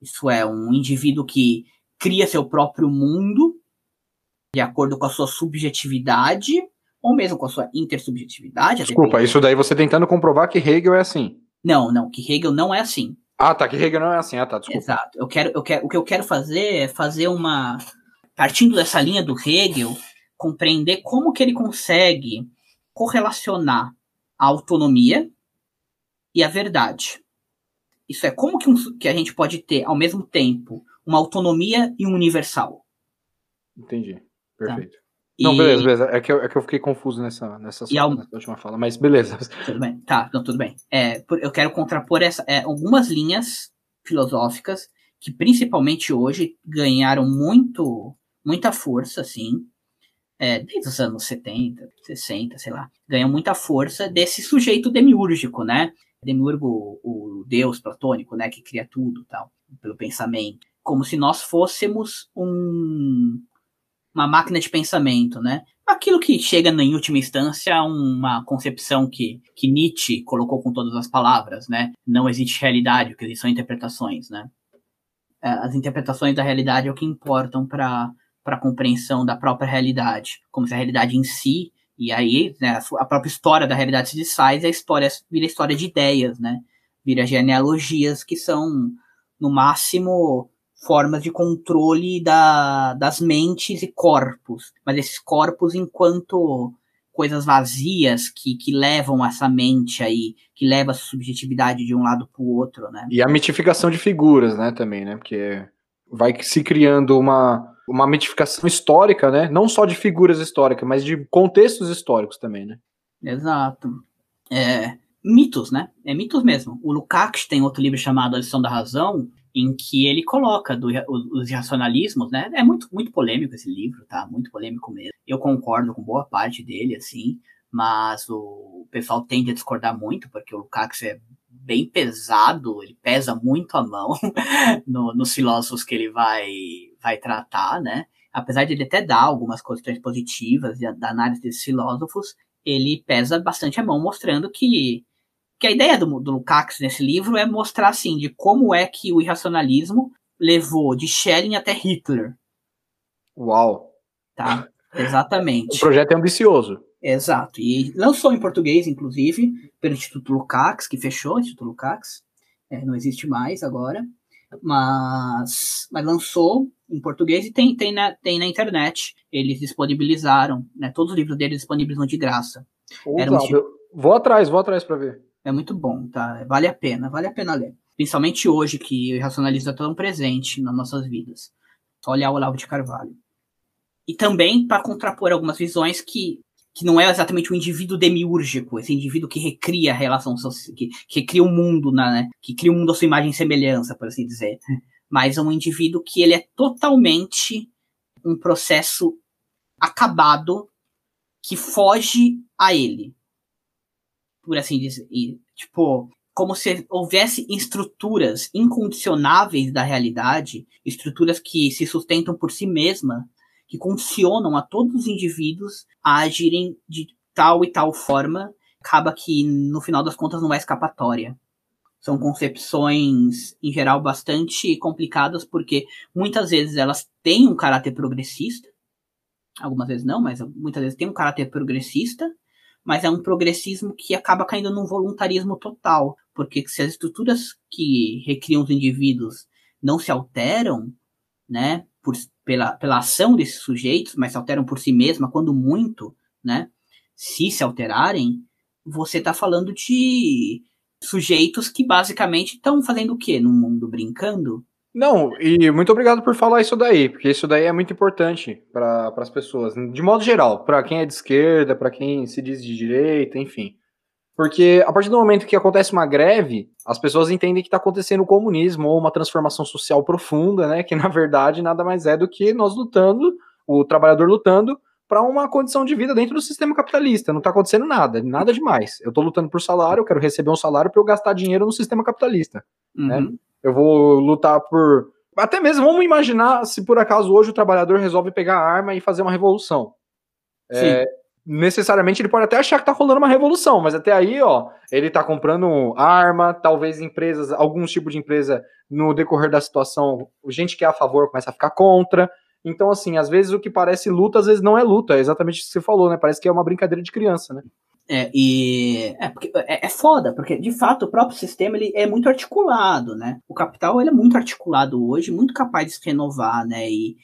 B: isso é, um indivíduo que cria seu próprio mundo de acordo com a sua subjetividade ou mesmo com a sua intersubjetividade.
A: Desculpa, isso daí você tentando comprovar que Hegel é assim.
B: Não, não, que Hegel não é assim.
A: Ah, tá, que Hegel não é assim. Ah, tá, desculpa.
B: Exato. Eu quero, eu quero, o que eu quero fazer é fazer uma. Partindo dessa linha do Hegel, compreender como que ele consegue correlacionar a autonomia e a verdade. Isso é como que, um, que a gente pode ter, ao mesmo tempo, uma autonomia e um universal.
A: Entendi. Tá. Perfeito. Tá? Não, beleza, beleza. É que eu, é que eu fiquei confuso nessa, nessa, sua, ao... nessa última fala, mas beleza.
B: Tudo bem, tá, não, tudo bem. É, eu quero contrapor essa, é, algumas linhas filosóficas que, principalmente hoje, ganharam muito, muita força, assim, é, desde os anos 70, 60, sei lá, ganham muita força desse sujeito demiúrgico, né? Demiurgo, o deus platônico, né, que cria tudo tal, pelo pensamento. Como se nós fôssemos um, uma máquina de pensamento, né? Aquilo que chega em última instância a uma concepção que, que Nietzsche colocou com todas as palavras, né? Não existe realidade, o que existe são interpretações, né? É, as interpretações da realidade é o que importam para para a compreensão da própria realidade, como se a realidade em si, e aí né, a própria história da realidade se desfaz e a história vira história de ideias, né? Vira genealogias que são, no máximo, formas de controle da, das mentes e corpos, mas esses corpos enquanto coisas vazias que, que levam essa mente aí, que leva a subjetividade de um lado para o outro, né?
A: E a mitificação de figuras, né, também, né? Porque vai se criando uma, uma mitificação histórica, né? Não só de figuras históricas, mas de contextos históricos também, né?
B: Exato. É, mitos, né? É mitos mesmo. O Lukács tem outro livro chamado A Lição da Razão, em que ele coloca do, os irracionalismos, né? É muito, muito polêmico esse livro, tá? Muito polêmico mesmo. Eu concordo com boa parte dele, assim, mas o pessoal tende a discordar muito, porque o Lukács é bem pesado, ele pesa muito a mão no, nos filósofos que ele vai, vai tratar, né? Apesar de ele até dar algumas questões positivas da análise desses filósofos, ele pesa bastante a mão, mostrando que que a ideia do, do Lukács nesse livro é mostrar, assim, de como é que o irracionalismo levou de Schelling até Hitler.
A: Uau!
B: Tá, exatamente.
A: o projeto é ambicioso.
B: Exato. E lançou em português, inclusive, pelo Instituto Lukács, que fechou o Instituto Lukács. É, não existe mais agora. Mas, mas lançou em português e tem, tem, na, tem na internet. Eles disponibilizaram, né? Todos os livros deles disponibilizam de graça.
A: Era um... Vou atrás, vou atrás para ver.
B: É muito bom, tá? Vale a pena, vale a pena ler. Principalmente hoje que o irracionalismo é tão presente nas nossas vidas. Só olhar o Olavo de Carvalho. E também para contrapor algumas visões que, que não é exatamente o indivíduo demiúrgico, esse indivíduo que recria a relação social, que, que recria o um mundo, né? que cria o um mundo à sua imagem e semelhança, por assim dizer. Mas é um indivíduo que ele é totalmente um processo acabado que foge a ele por assim dizer, tipo, como se houvesse estruturas incondicionáveis da realidade, estruturas que se sustentam por si mesma, que condicionam a todos os indivíduos a agirem de tal e tal forma, acaba que no final das contas não é escapatória. São concepções, em geral, bastante complicadas, porque muitas vezes elas têm um caráter progressista, algumas vezes não, mas muitas vezes têm um caráter progressista, mas é um progressismo que acaba caindo num voluntarismo total, porque se as estruturas que recriam os indivíduos não se alteram, né, por, pela, pela ação desses sujeitos, mas se alteram por si mesma, quando muito, né, se se alterarem, você está falando de sujeitos que basicamente estão fazendo o quê no mundo? Brincando?
A: Não, e muito obrigado por falar isso daí, porque isso daí é muito importante para as pessoas, de modo geral, para quem é de esquerda, para quem se diz de direita, enfim. Porque a partir do momento que acontece uma greve, as pessoas entendem que está acontecendo o comunismo ou uma transformação social profunda, né? Que na verdade nada mais é do que nós lutando, o trabalhador lutando para uma condição de vida dentro do sistema capitalista. Não está acontecendo nada, nada demais. Eu estou lutando por salário, eu quero receber um salário para eu gastar dinheiro no sistema capitalista. Né? Uhum. Né? Eu vou lutar por. Até mesmo, vamos imaginar se por acaso hoje o trabalhador resolve pegar a arma e fazer uma revolução. É, necessariamente ele pode até achar que tá rolando uma revolução, mas até aí, ó, ele tá comprando arma, talvez empresas, alguns tipos de empresa, no decorrer da situação, gente que é a favor começa a ficar contra. Então, assim, às vezes o que parece luta, às vezes não é luta, é exatamente o que você falou, né? Parece que é uma brincadeira de criança, né?
B: É, e é, porque, é, é, foda, porque de fato o próprio sistema ele é muito articulado, né? O capital ele é muito articulado hoje, muito capaz de se renovar, né? E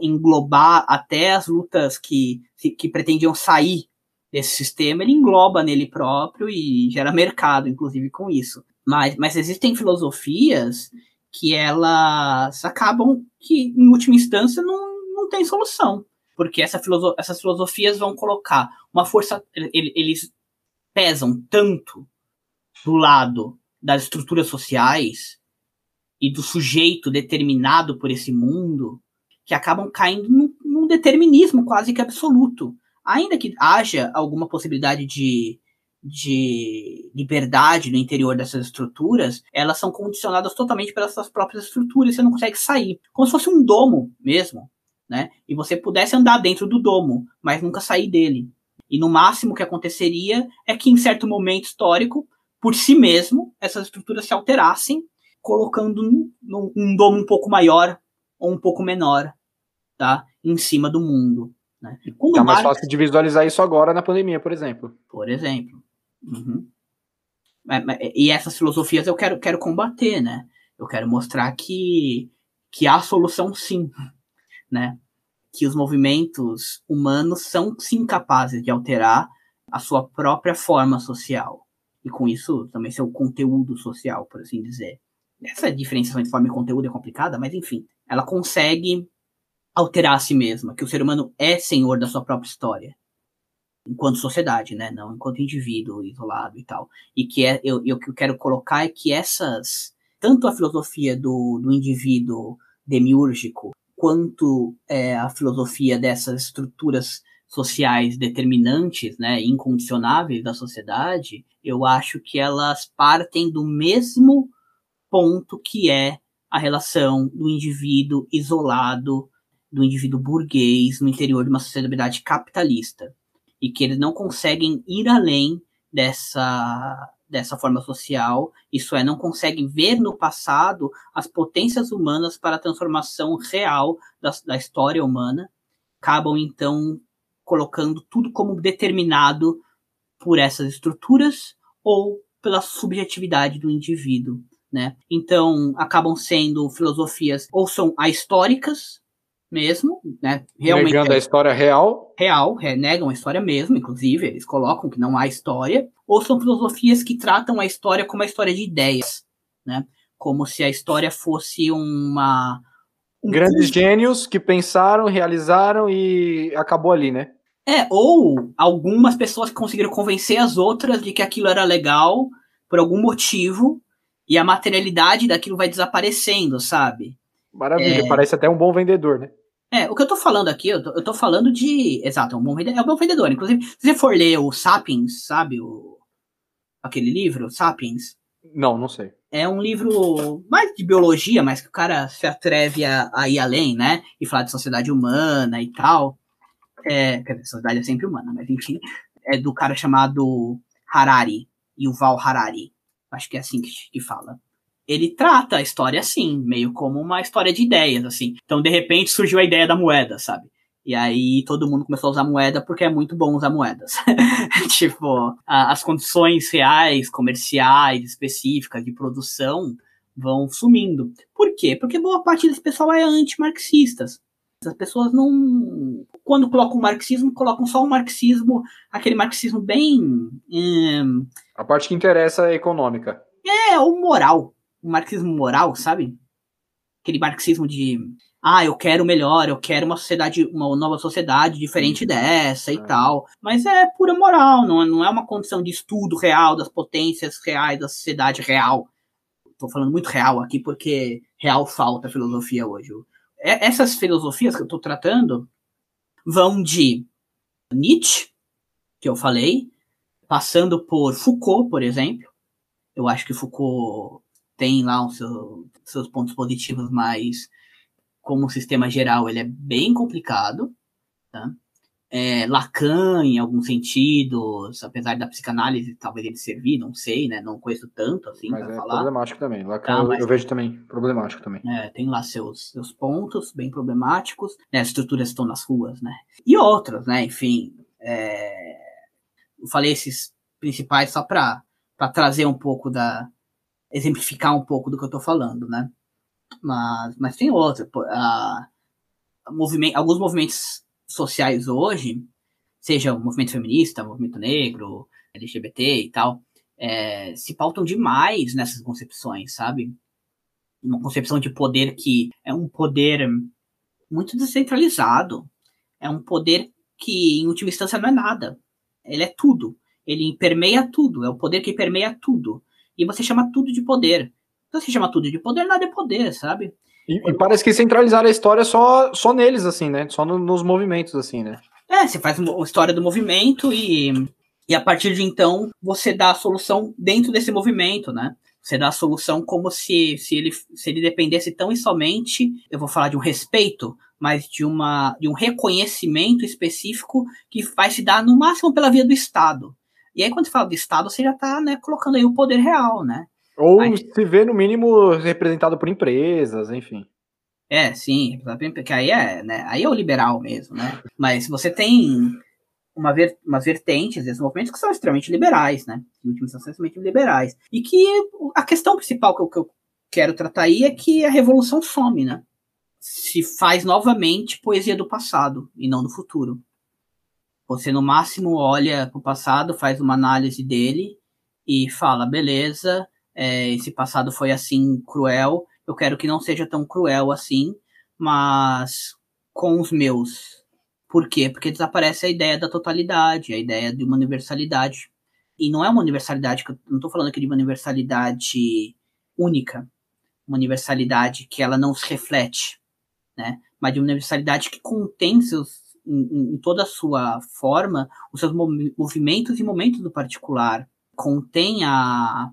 B: englobar até as lutas que, que pretendiam sair desse sistema, ele engloba nele próprio e gera mercado, inclusive, com isso. Mas, mas existem filosofias que elas acabam que, em última instância, não, não tem solução porque essa essas filosofias vão colocar uma força, eles pesam tanto do lado das estruturas sociais e do sujeito determinado por esse mundo que acabam caindo num, num determinismo quase que absoluto. Ainda que haja alguma possibilidade de, de liberdade no interior dessas estruturas, elas são condicionadas totalmente pelas suas próprias estruturas, você não consegue sair. Como se fosse um domo mesmo né? E você pudesse andar dentro do domo, mas nunca sair dele. E no máximo que aconteceria é que em certo momento histórico, por si mesmo, essas estruturas se alterassem, colocando um, um domo um pouco maior ou um pouco menor, tá? em cima do mundo. Né?
A: Quando tá mais Marx, fácil de visualizar isso agora na pandemia, por exemplo.
B: Por exemplo. Uhum. E essas filosofias eu quero, quero combater, né? Eu quero mostrar que, que há solução sim, né? Que os movimentos humanos são sim capazes de alterar a sua própria forma social. E com isso também seu conteúdo social, por assim dizer. Essa diferenciação de forma e conteúdo é complicada, mas enfim, ela consegue alterar a si mesma, que o ser humano é senhor da sua própria história enquanto sociedade, né? Não enquanto indivíduo isolado e tal. E que é, eu, eu, que eu quero colocar é que essas, tanto a filosofia do, do indivíduo demiúrgico, quanto é, a filosofia dessas estruturas sociais determinantes, né, incondicionáveis da sociedade, eu acho que elas partem do mesmo ponto que é a relação do indivíduo isolado, do indivíduo burguês no interior de uma sociedade capitalista e que eles não conseguem ir além dessa dessa forma social, isso é, não conseguem ver no passado as potências humanas para a transformação real da, da história humana, acabam então colocando tudo como determinado por essas estruturas ou pela subjetividade do indivíduo, né? Então acabam sendo filosofias ou são ahistóricas mesmo, né?
A: Realmente Negando a história real.
B: Real, negam a história mesmo, inclusive, eles colocam que não há história. Ou são filosofias que tratam a história como uma história de ideias, né? Como se a história fosse uma.
A: Um Grandes gênios que pensaram, realizaram e acabou ali, né?
B: É, ou algumas pessoas conseguiram convencer as outras de que aquilo era legal por algum motivo e a materialidade daquilo vai desaparecendo, sabe?
A: Maravilha, é... parece até um bom vendedor, né?
B: É, o que eu tô falando aqui, eu tô, eu tô falando de. Exato, é um bom vendedor. É um bom vendedor. Inclusive, se você for ler o Sapiens, sabe? O, aquele livro, Sapiens.
A: Não, não sei.
B: É um livro mais de biologia, mas que o cara se atreve a, a ir além, né? E falar de sociedade humana e tal. É, quer dizer, sociedade é sempre humana, mas enfim. É do cara chamado Harari, Yuval Harari. Acho que é assim que, que fala ele trata a história assim, meio como uma história de ideias, assim. Então, de repente, surgiu a ideia da moeda, sabe? E aí todo mundo começou a usar moeda porque é muito bom usar moedas. tipo, a, as condições reais, comerciais, específicas de produção vão sumindo. Por quê? Porque boa parte desse pessoal é anti-marxistas. As pessoas não. Quando colocam o marxismo, colocam só o marxismo, aquele marxismo bem. Hum...
A: A parte que interessa é econômica.
B: É, ou moral um marxismo moral, sabe? Aquele marxismo de ah, eu quero melhor, eu quero uma sociedade, uma nova sociedade diferente uhum. dessa e é. tal. Mas é pura moral, não, não é uma condição de estudo real das potências reais da sociedade real. Estou falando muito real aqui porque real falta filosofia hoje. É, essas filosofias que eu estou tratando vão de Nietzsche, que eu falei, passando por Foucault, por exemplo. Eu acho que Foucault tem lá os seu, seus pontos positivos, mas como sistema geral ele é bem complicado, tá? É, Lacan, em alguns sentidos, apesar da psicanálise talvez ele servir, não sei, né? Não conheço tanto assim
A: mas é falar. problemático também. Lacan tá, mas, eu vejo também problemático também.
B: É, tem lá seus, seus pontos bem problemáticos, né? As estruturas estão nas ruas, né? E outros, né? Enfim, é... eu falei esses principais só para trazer um pouco da, exemplificar um pouco do que eu estou falando, né? Mas, mas tem outra. Uh, movimento, alguns movimentos sociais hoje, seja o movimento feminista, o movimento negro, LGBT e tal, é, se pautam demais nessas concepções, sabe? Uma concepção de poder que é um poder muito descentralizado, é um poder que, em última instância, não é nada. Ele é tudo. Ele permeia tudo. É o poder que permeia tudo e você chama tudo de poder. Então, você chama tudo de poder, nada é poder, sabe?
A: E, e parece que centralizaram a história só, só neles, assim, né? Só no, nos movimentos, assim, né?
B: É, você faz uma história do movimento e, e a partir de então você dá a solução dentro desse movimento, né? Você dá a solução como se, se, ele, se ele dependesse tão e somente, eu vou falar de um respeito, mas de, uma, de um reconhecimento específico que vai se dar no máximo pela via do Estado. E aí, quando você fala de Estado, você já está né, colocando aí o poder real, né?
A: Ou se vê, no mínimo, representado por empresas, enfim.
B: É, sim, porque aí é, né? Aí é o liberal mesmo, né? Mas você tem uma ver, umas vertentes desses movimentos que são extremamente liberais, né? Em última instância, extremamente liberais. E que a questão principal que eu, que eu quero tratar aí é que a revolução some, né? Se faz novamente poesia do passado e não do futuro. Você, no máximo, olha para o passado, faz uma análise dele e fala: beleza, é, esse passado foi assim cruel, eu quero que não seja tão cruel assim, mas com os meus. Por quê? Porque desaparece a ideia da totalidade, a ideia de uma universalidade. E não é uma universalidade, que eu não estou falando aqui de uma universalidade única, uma universalidade que ela não se reflete, né? Mas de uma universalidade que contém seus, em, em toda a sua forma os seus movimentos e momentos do particular, contém a,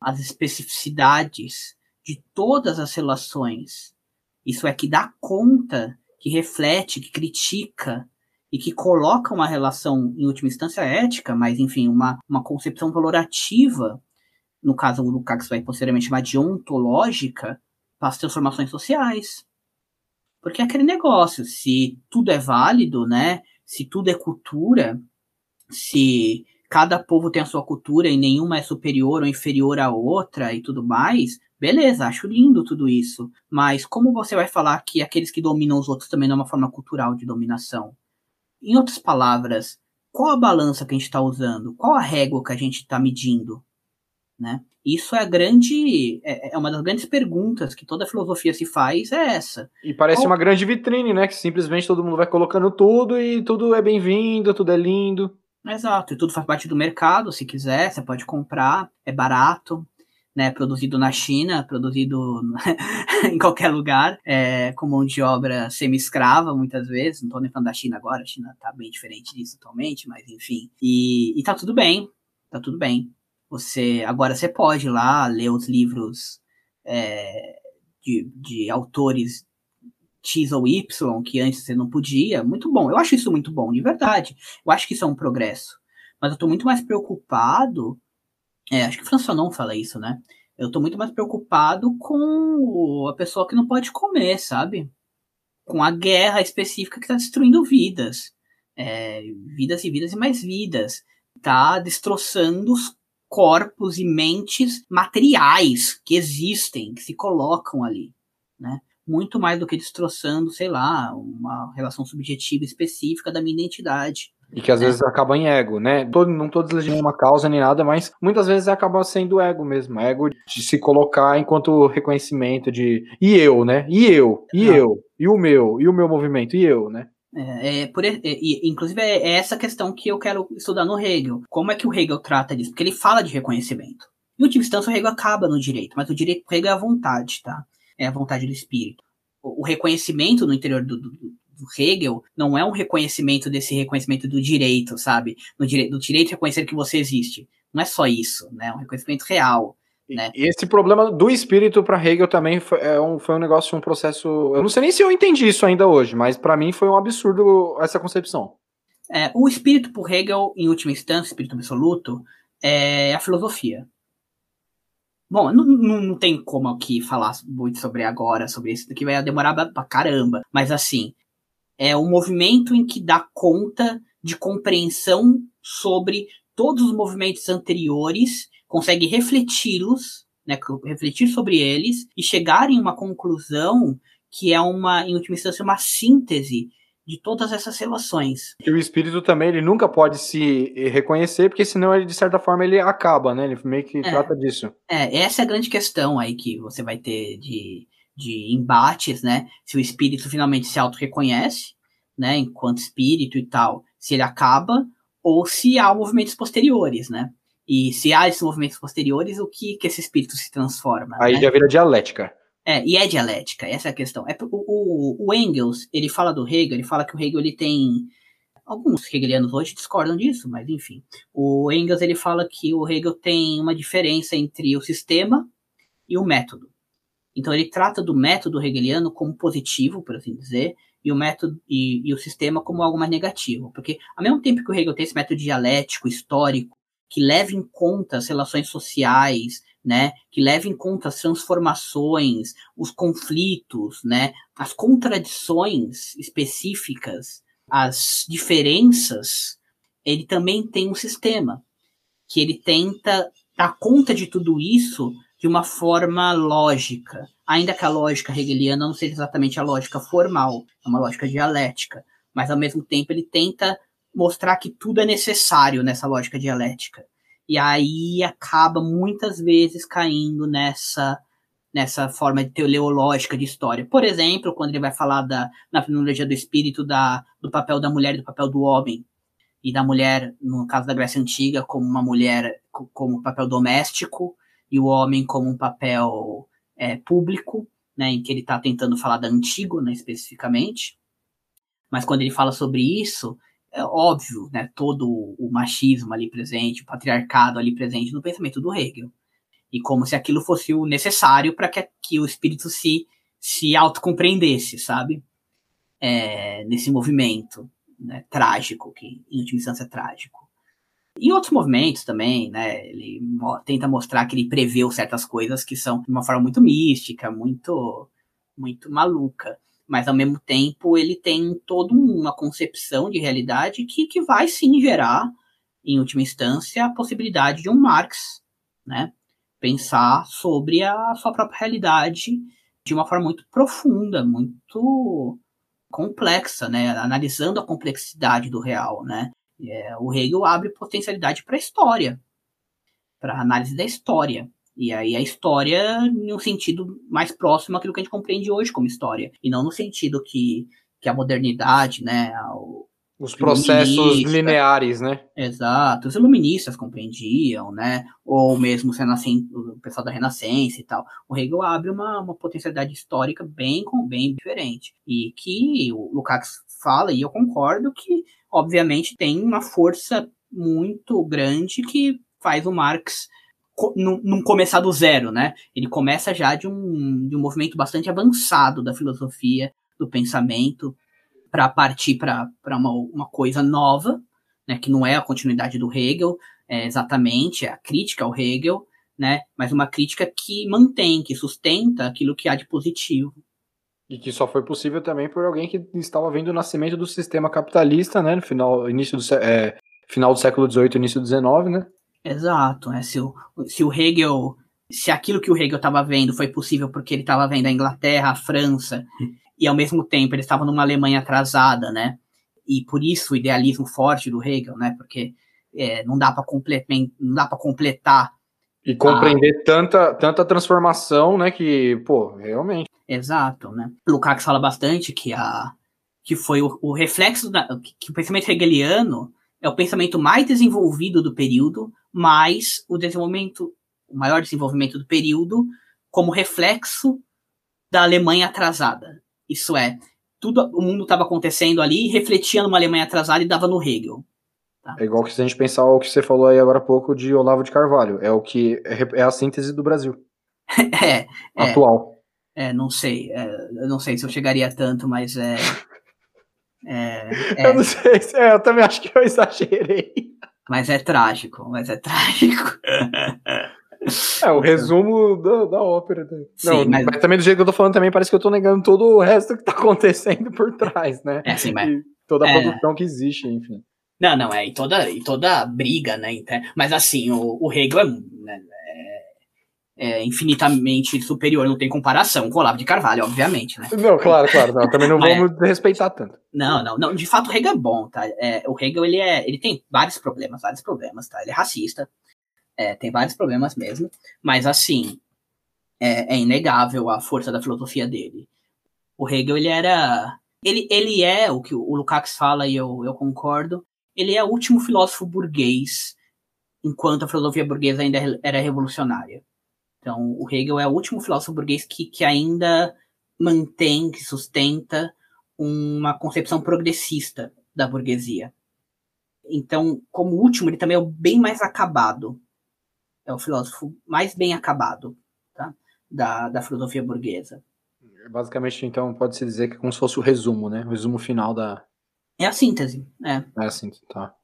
B: as especificidades de todas as relações. Isso é que dá conta, que reflete, que critica e que coloca uma relação, em última instância, ética, mas enfim, uma, uma concepção valorativa, no caso do Cax vai posteriormente chamar de ontológica, para as transformações sociais. Porque é aquele negócio, se tudo é válido, né? Se tudo é cultura, se cada povo tem a sua cultura e nenhuma é superior ou inferior à outra e tudo mais, beleza, acho lindo tudo isso. Mas como você vai falar que aqueles que dominam os outros também não é uma forma cultural de dominação? Em outras palavras, qual a balança que a gente está usando? Qual a régua que a gente está medindo? Né? Isso é a grande, é, é, uma das grandes perguntas que toda filosofia se faz, é essa.
A: E parece qual... uma grande vitrine, né? Que simplesmente todo mundo vai colocando tudo e tudo é bem-vindo, tudo é lindo.
B: Exato, e tudo faz parte do mercado, se quiser, você pode comprar, é barato, né, produzido na China, produzido em qualquer lugar, é, com mão de obra semi-escrava, muitas vezes, não estou nem falando da China agora, a China está bem diferente disso atualmente, mas enfim, e, e tá tudo bem, tá tudo bem. Você, agora você pode ir lá ler os livros é, de, de autores X ou Y, que antes você não podia, muito bom. Eu acho isso muito bom, de verdade. Eu acho que isso é um progresso. Mas eu estou muito mais preocupado. É, acho que o François não fala isso, né? Eu estou muito mais preocupado com a pessoa que não pode comer, sabe? Com a guerra específica que está destruindo vidas. É, vidas e vidas e mais vidas. Está destroçando os corpos e mentes materiais que existem, que se colocam ali, né? muito mais do que destroçando, sei lá, uma relação subjetiva específica da minha identidade.
A: E que às é. vezes acaba em ego, né? Todo, não estou deslegitimando uma causa nem nada, mas muitas vezes acaba sendo ego mesmo. Ego de se colocar enquanto reconhecimento de e eu, né? E eu, e ah. eu, e o meu, e o meu movimento, e eu, né?
B: É, é, por, é, inclusive, é, é essa questão que eu quero estudar no Hegel. Como é que o Hegel trata disso? Porque ele fala de reconhecimento. Em última instância, o Hegel acaba no direito, mas o direito do Hegel é a vontade, tá? é a vontade do espírito. O, reconhecimento no interior do, do, do, Hegel não é um reconhecimento desse reconhecimento do direito, sabe? No dire, do direito reconhecer que você existe. Não é só isso, né? É um reconhecimento real. Né?
A: Esse problema do espírito para Hegel também foi, é um, foi um negócio, um processo. Eu não sei nem se eu entendi isso ainda hoje, mas para mim foi um absurdo essa concepção.
B: É, o espírito por Hegel, em última instância, espírito absoluto, é a filosofia. Bom, não, não, não, tem como aqui falar muito sobre agora, sobre isso, que vai demorar pra caramba. Mas assim, é um movimento em que dá conta de compreensão sobre todos os movimentos anteriores, consegue refleti-los, né, refletir sobre eles e chegar em uma conclusão que é uma, em última instância, uma síntese de todas essas relações.
A: E o espírito também, ele nunca pode se reconhecer, porque senão ele, de certa forma, ele acaba, né? Ele meio que é, trata disso.
B: É, essa é a grande questão aí que você vai ter de, de embates, né? Se o espírito finalmente se auto-reconhece, né? Enquanto espírito e tal, se ele acaba, ou se há movimentos posteriores, né? E se há esses movimentos posteriores, o que que esse espírito se transforma?
A: Aí
B: né?
A: já vira dialética.
B: É, e é dialética, essa é a questão. É, o, o, Engels, ele fala do Hegel, ele fala que o Hegel ele tem. Alguns hegelianos hoje discordam disso, mas enfim. O Engels ele fala que o Hegel tem uma diferença entre o sistema e o método. Então ele trata do método hegeliano como positivo, por assim dizer, e o método e, e o sistema como algo mais negativo. Porque ao mesmo tempo que o Hegel tem esse método dialético, histórico, que leva em conta as relações sociais, né, que leva em conta as transformações, os conflitos, né, as contradições específicas, as diferenças, ele também tem um sistema que ele tenta dar conta de tudo isso de uma forma lógica, ainda que a lógica hegeliana não seja exatamente a lógica formal, é uma lógica dialética, mas ao mesmo tempo ele tenta mostrar que tudo é necessário nessa lógica dialética. E aí acaba muitas vezes caindo nessa nessa forma teleológica de história. Por exemplo, quando ele vai falar da, na fenomenologia do espírito da, do papel da mulher e do papel do homem, e da mulher, no caso da Grécia Antiga, como uma mulher como papel doméstico, e o homem como um papel é, público, né, em que ele está tentando falar da Antígona especificamente. Mas quando ele fala sobre isso, é óbvio, né, todo o machismo ali presente, o patriarcado ali presente no pensamento do Hegel. E como se aquilo fosse o necessário para que, que o espírito se, se autocompreendesse, sabe? É, nesse movimento né, trágico, que em última instância é trágico. E outros movimentos também, né? Ele mo tenta mostrar que ele preveu certas coisas que são de uma forma muito mística, muito, muito maluca mas ao mesmo tempo ele tem toda uma concepção de realidade que, que vai sim gerar, em última instância, a possibilidade de um Marx, né, pensar sobre a sua própria realidade de uma forma muito profunda, muito complexa, né, analisando a complexidade do real, né. É, o Hegel abre potencialidade para a história, para análise da história. E aí a história em um sentido mais próximo àquilo que a gente compreende hoje como história. E não no sentido que, que a modernidade, né? O,
A: os processos lineares, né?
B: Exato. Os iluministas compreendiam, né? Ou mesmo sendo assim, o pessoal da Renascença e tal. O Hegel abre uma, uma potencialidade histórica bem, bem diferente. E que o Lukács fala, e eu concordo, que obviamente tem uma força muito grande que faz o Marx não começar do zero, né? Ele começa já de um, de um movimento bastante avançado da filosofia, do pensamento, para partir para uma, uma coisa nova, né? Que não é a continuidade do Hegel, é exatamente, é a crítica ao Hegel, né? Mas uma crítica que mantém, que sustenta aquilo que há de positivo.
A: E que só foi possível também por alguém que estava vendo o nascimento do sistema capitalista, né? No final, início do, é, final do século XVIII, início do XIX, né?
B: Exato, né? Se o, se o Hegel, se aquilo que o Hegel estava vendo foi possível porque ele estava vendo a Inglaterra, a França, e ao mesmo tempo ele estava numa Alemanha atrasada, né? E por isso o idealismo forte do Hegel, né? Porque é, não dá para não dá para completar
A: e compreender a... tanta, tanta transformação, né? Que, pô, realmente.
B: Exato, né? Lukács fala bastante que a que foi o, o reflexo da, que o pensamento hegeliano é o pensamento mais desenvolvido do período, mas o desenvolvimento, o maior desenvolvimento do período, como reflexo da Alemanha atrasada. Isso é, tudo o mundo estava acontecendo ali, refletia numa Alemanha atrasada e dava no Hegel.
A: Tá? É igual que se a gente pensar o que você falou aí agora há pouco de Olavo de Carvalho. É o que é, é a síntese do Brasil.
B: é,
A: é, atual.
B: É, não sei. É, eu não sei se eu chegaria tanto, mas é.
A: é, é. eu não sei. É, eu também acho que eu exagerei.
B: Mas é trágico, mas é trágico.
A: É, o resumo da, da ópera. Sim, não, mas... mas... também do jeito que eu tô falando também, parece que eu tô negando todo o resto que tá acontecendo por trás, né?
B: É, sim, mas... E
A: toda a é... produção que existe, enfim.
B: Não, não, é, e toda, e toda briga, né? Mas assim, o, o Hegel é, né, é, infinitamente superior, não tem comparação com o Olavo de Carvalho, obviamente, né?
A: Não, claro, claro, não, também não vamos respeitar tanto.
B: Não, não, não, de fato o Hegel é bom, tá? É, o Hegel, ele, é, ele tem vários problemas, vários problemas, tá? Ele é racista, é, tem vários problemas mesmo, mas assim, é, é, inegável a força da filosofia dele. O Hegel, ele era... Ele, ele é, o que o Lukács fala e eu, eu concordo, ele é o último filósofo burguês, enquanto a filosofia burguesa ainda era revolucionária. Então, o Hegel é o último filósofo burguês que, que ainda mantém, que sustenta uma concepção progressista da burguesia. Então, como último, ele também é o bem mais acabado. É o filósofo mais bem acabado tá? da, da filosofia burguesa.
A: Basicamente, então, pode-se dizer que é como se fosse o resumo, né? O resumo final da.
B: É a síntese, é.
A: É a síntese, tá.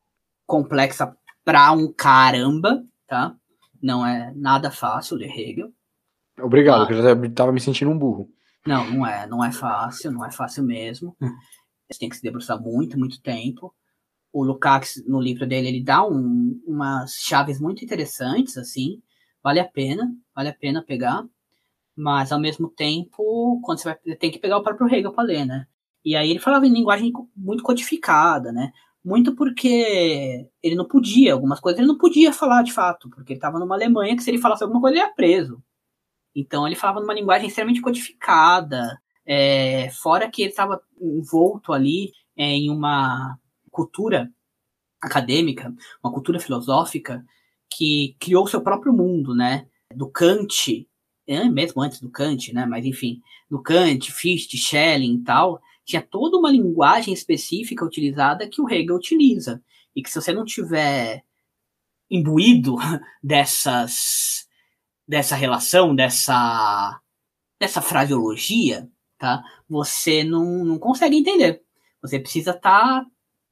B: Complexa pra um caramba, tá? Não é nada fácil ler Hegel.
A: Obrigado, que eu já estava me sentindo um burro.
B: Não, não é, não é fácil, não é fácil mesmo.
A: Hum.
B: Você tem que se debruçar muito, muito tempo. O Lukács, no livro dele, ele dá um, umas chaves muito interessantes, assim. Vale a pena, vale a pena pegar. Mas, ao mesmo tempo, quando você vai, tem que pegar o próprio Hegel para ler, né? E aí ele falava em linguagem muito codificada, né? Muito porque ele não podia, algumas coisas ele não podia falar de fato, porque ele estava numa Alemanha que se ele falasse alguma coisa ele ia preso. Então ele falava numa linguagem extremamente codificada, é, fora que ele estava envolto ali é, em uma cultura acadêmica, uma cultura filosófica que criou seu próprio mundo, né? Do Kant, é, mesmo antes do Kant, né? Mas enfim, do Kant, Fichte, Schelling e tal, tinha toda uma linguagem específica utilizada que o Hegel utiliza. E que se você não tiver imbuído dessas dessa relação, dessa dessa fraseologia, tá? Você não, não consegue entender. Você precisa estar tá,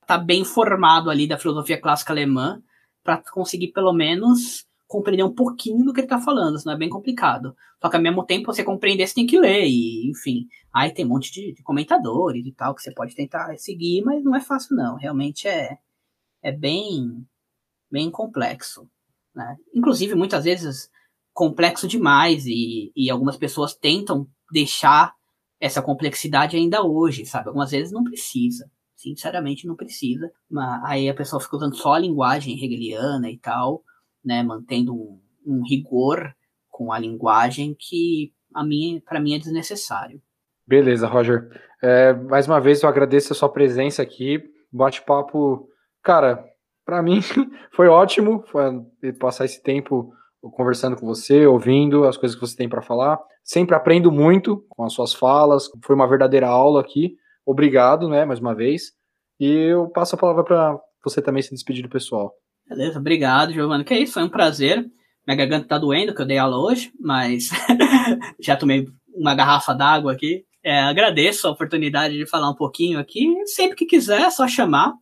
B: tá bem formado ali da filosofia clássica alemã para conseguir pelo menos compreender um pouquinho do que ele está falando, senão é bem complicado. Só que ao mesmo tempo você compreender, você tem que ler, e enfim. Aí tem um monte de, de comentadores e tal que você pode tentar seguir, mas não é fácil não. Realmente é, é bem, bem complexo. Né? Inclusive, muitas vezes, complexo demais, e, e algumas pessoas tentam deixar essa complexidade ainda hoje, sabe? Algumas vezes não precisa. Sinceramente, não precisa. Mas aí a pessoa fica usando só a linguagem hegeliana e tal né, mantendo um, um rigor com a linguagem que a mim, para mim é desnecessário.
A: Beleza, Roger. É, mais uma vez eu agradeço a sua presença aqui. Bate-papo, cara, para mim foi ótimo foi passar esse tempo conversando com você, ouvindo as coisas que você tem para falar. Sempre aprendo muito com as suas falas. Foi uma verdadeira aula aqui. Obrigado, né, mais uma vez. E eu passo a palavra para você também se despedir do pessoal.
B: Beleza, obrigado, Giovanni. Que é isso, foi um prazer. Minha garganta tá doendo, que eu dei aula hoje, mas já tomei uma garrafa d'água aqui. É, agradeço a oportunidade de falar um pouquinho aqui. Sempre que quiser, é só chamar.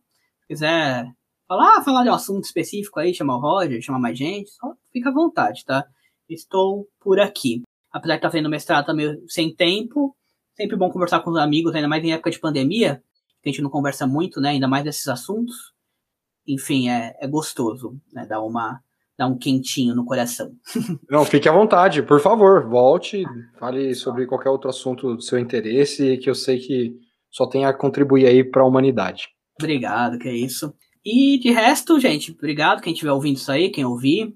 B: Se quiser falar, falar de um assunto específico aí, chamar o Roger, chamar mais gente, só fica à vontade, tá? Estou por aqui. Apesar de estar fazendo mestrado também sem tempo, sempre bom conversar com os amigos, ainda mais em época de pandemia, que a gente não conversa muito, né? Ainda mais desses assuntos enfim, é, é gostoso, né? Dá uma dá um quentinho no coração.
A: Não, fique à vontade, por favor, volte, fale sobre qualquer outro assunto do seu interesse, que eu sei que só tem a contribuir aí para a humanidade.
B: Obrigado, que é isso. E de resto, gente, obrigado quem estiver ouvindo isso aí, quem ouvir,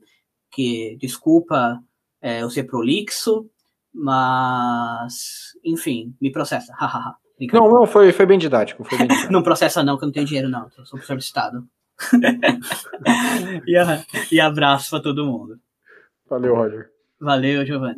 B: que desculpa é, eu ser prolixo, mas enfim, me processa.
A: não, não, foi, foi bem didático. Foi bem didático.
B: não processa não, que eu não tenho dinheiro não, sou professor de Estado. e, e abraço para todo mundo.
A: Valeu, Roger.
B: Valeu, Giovanni.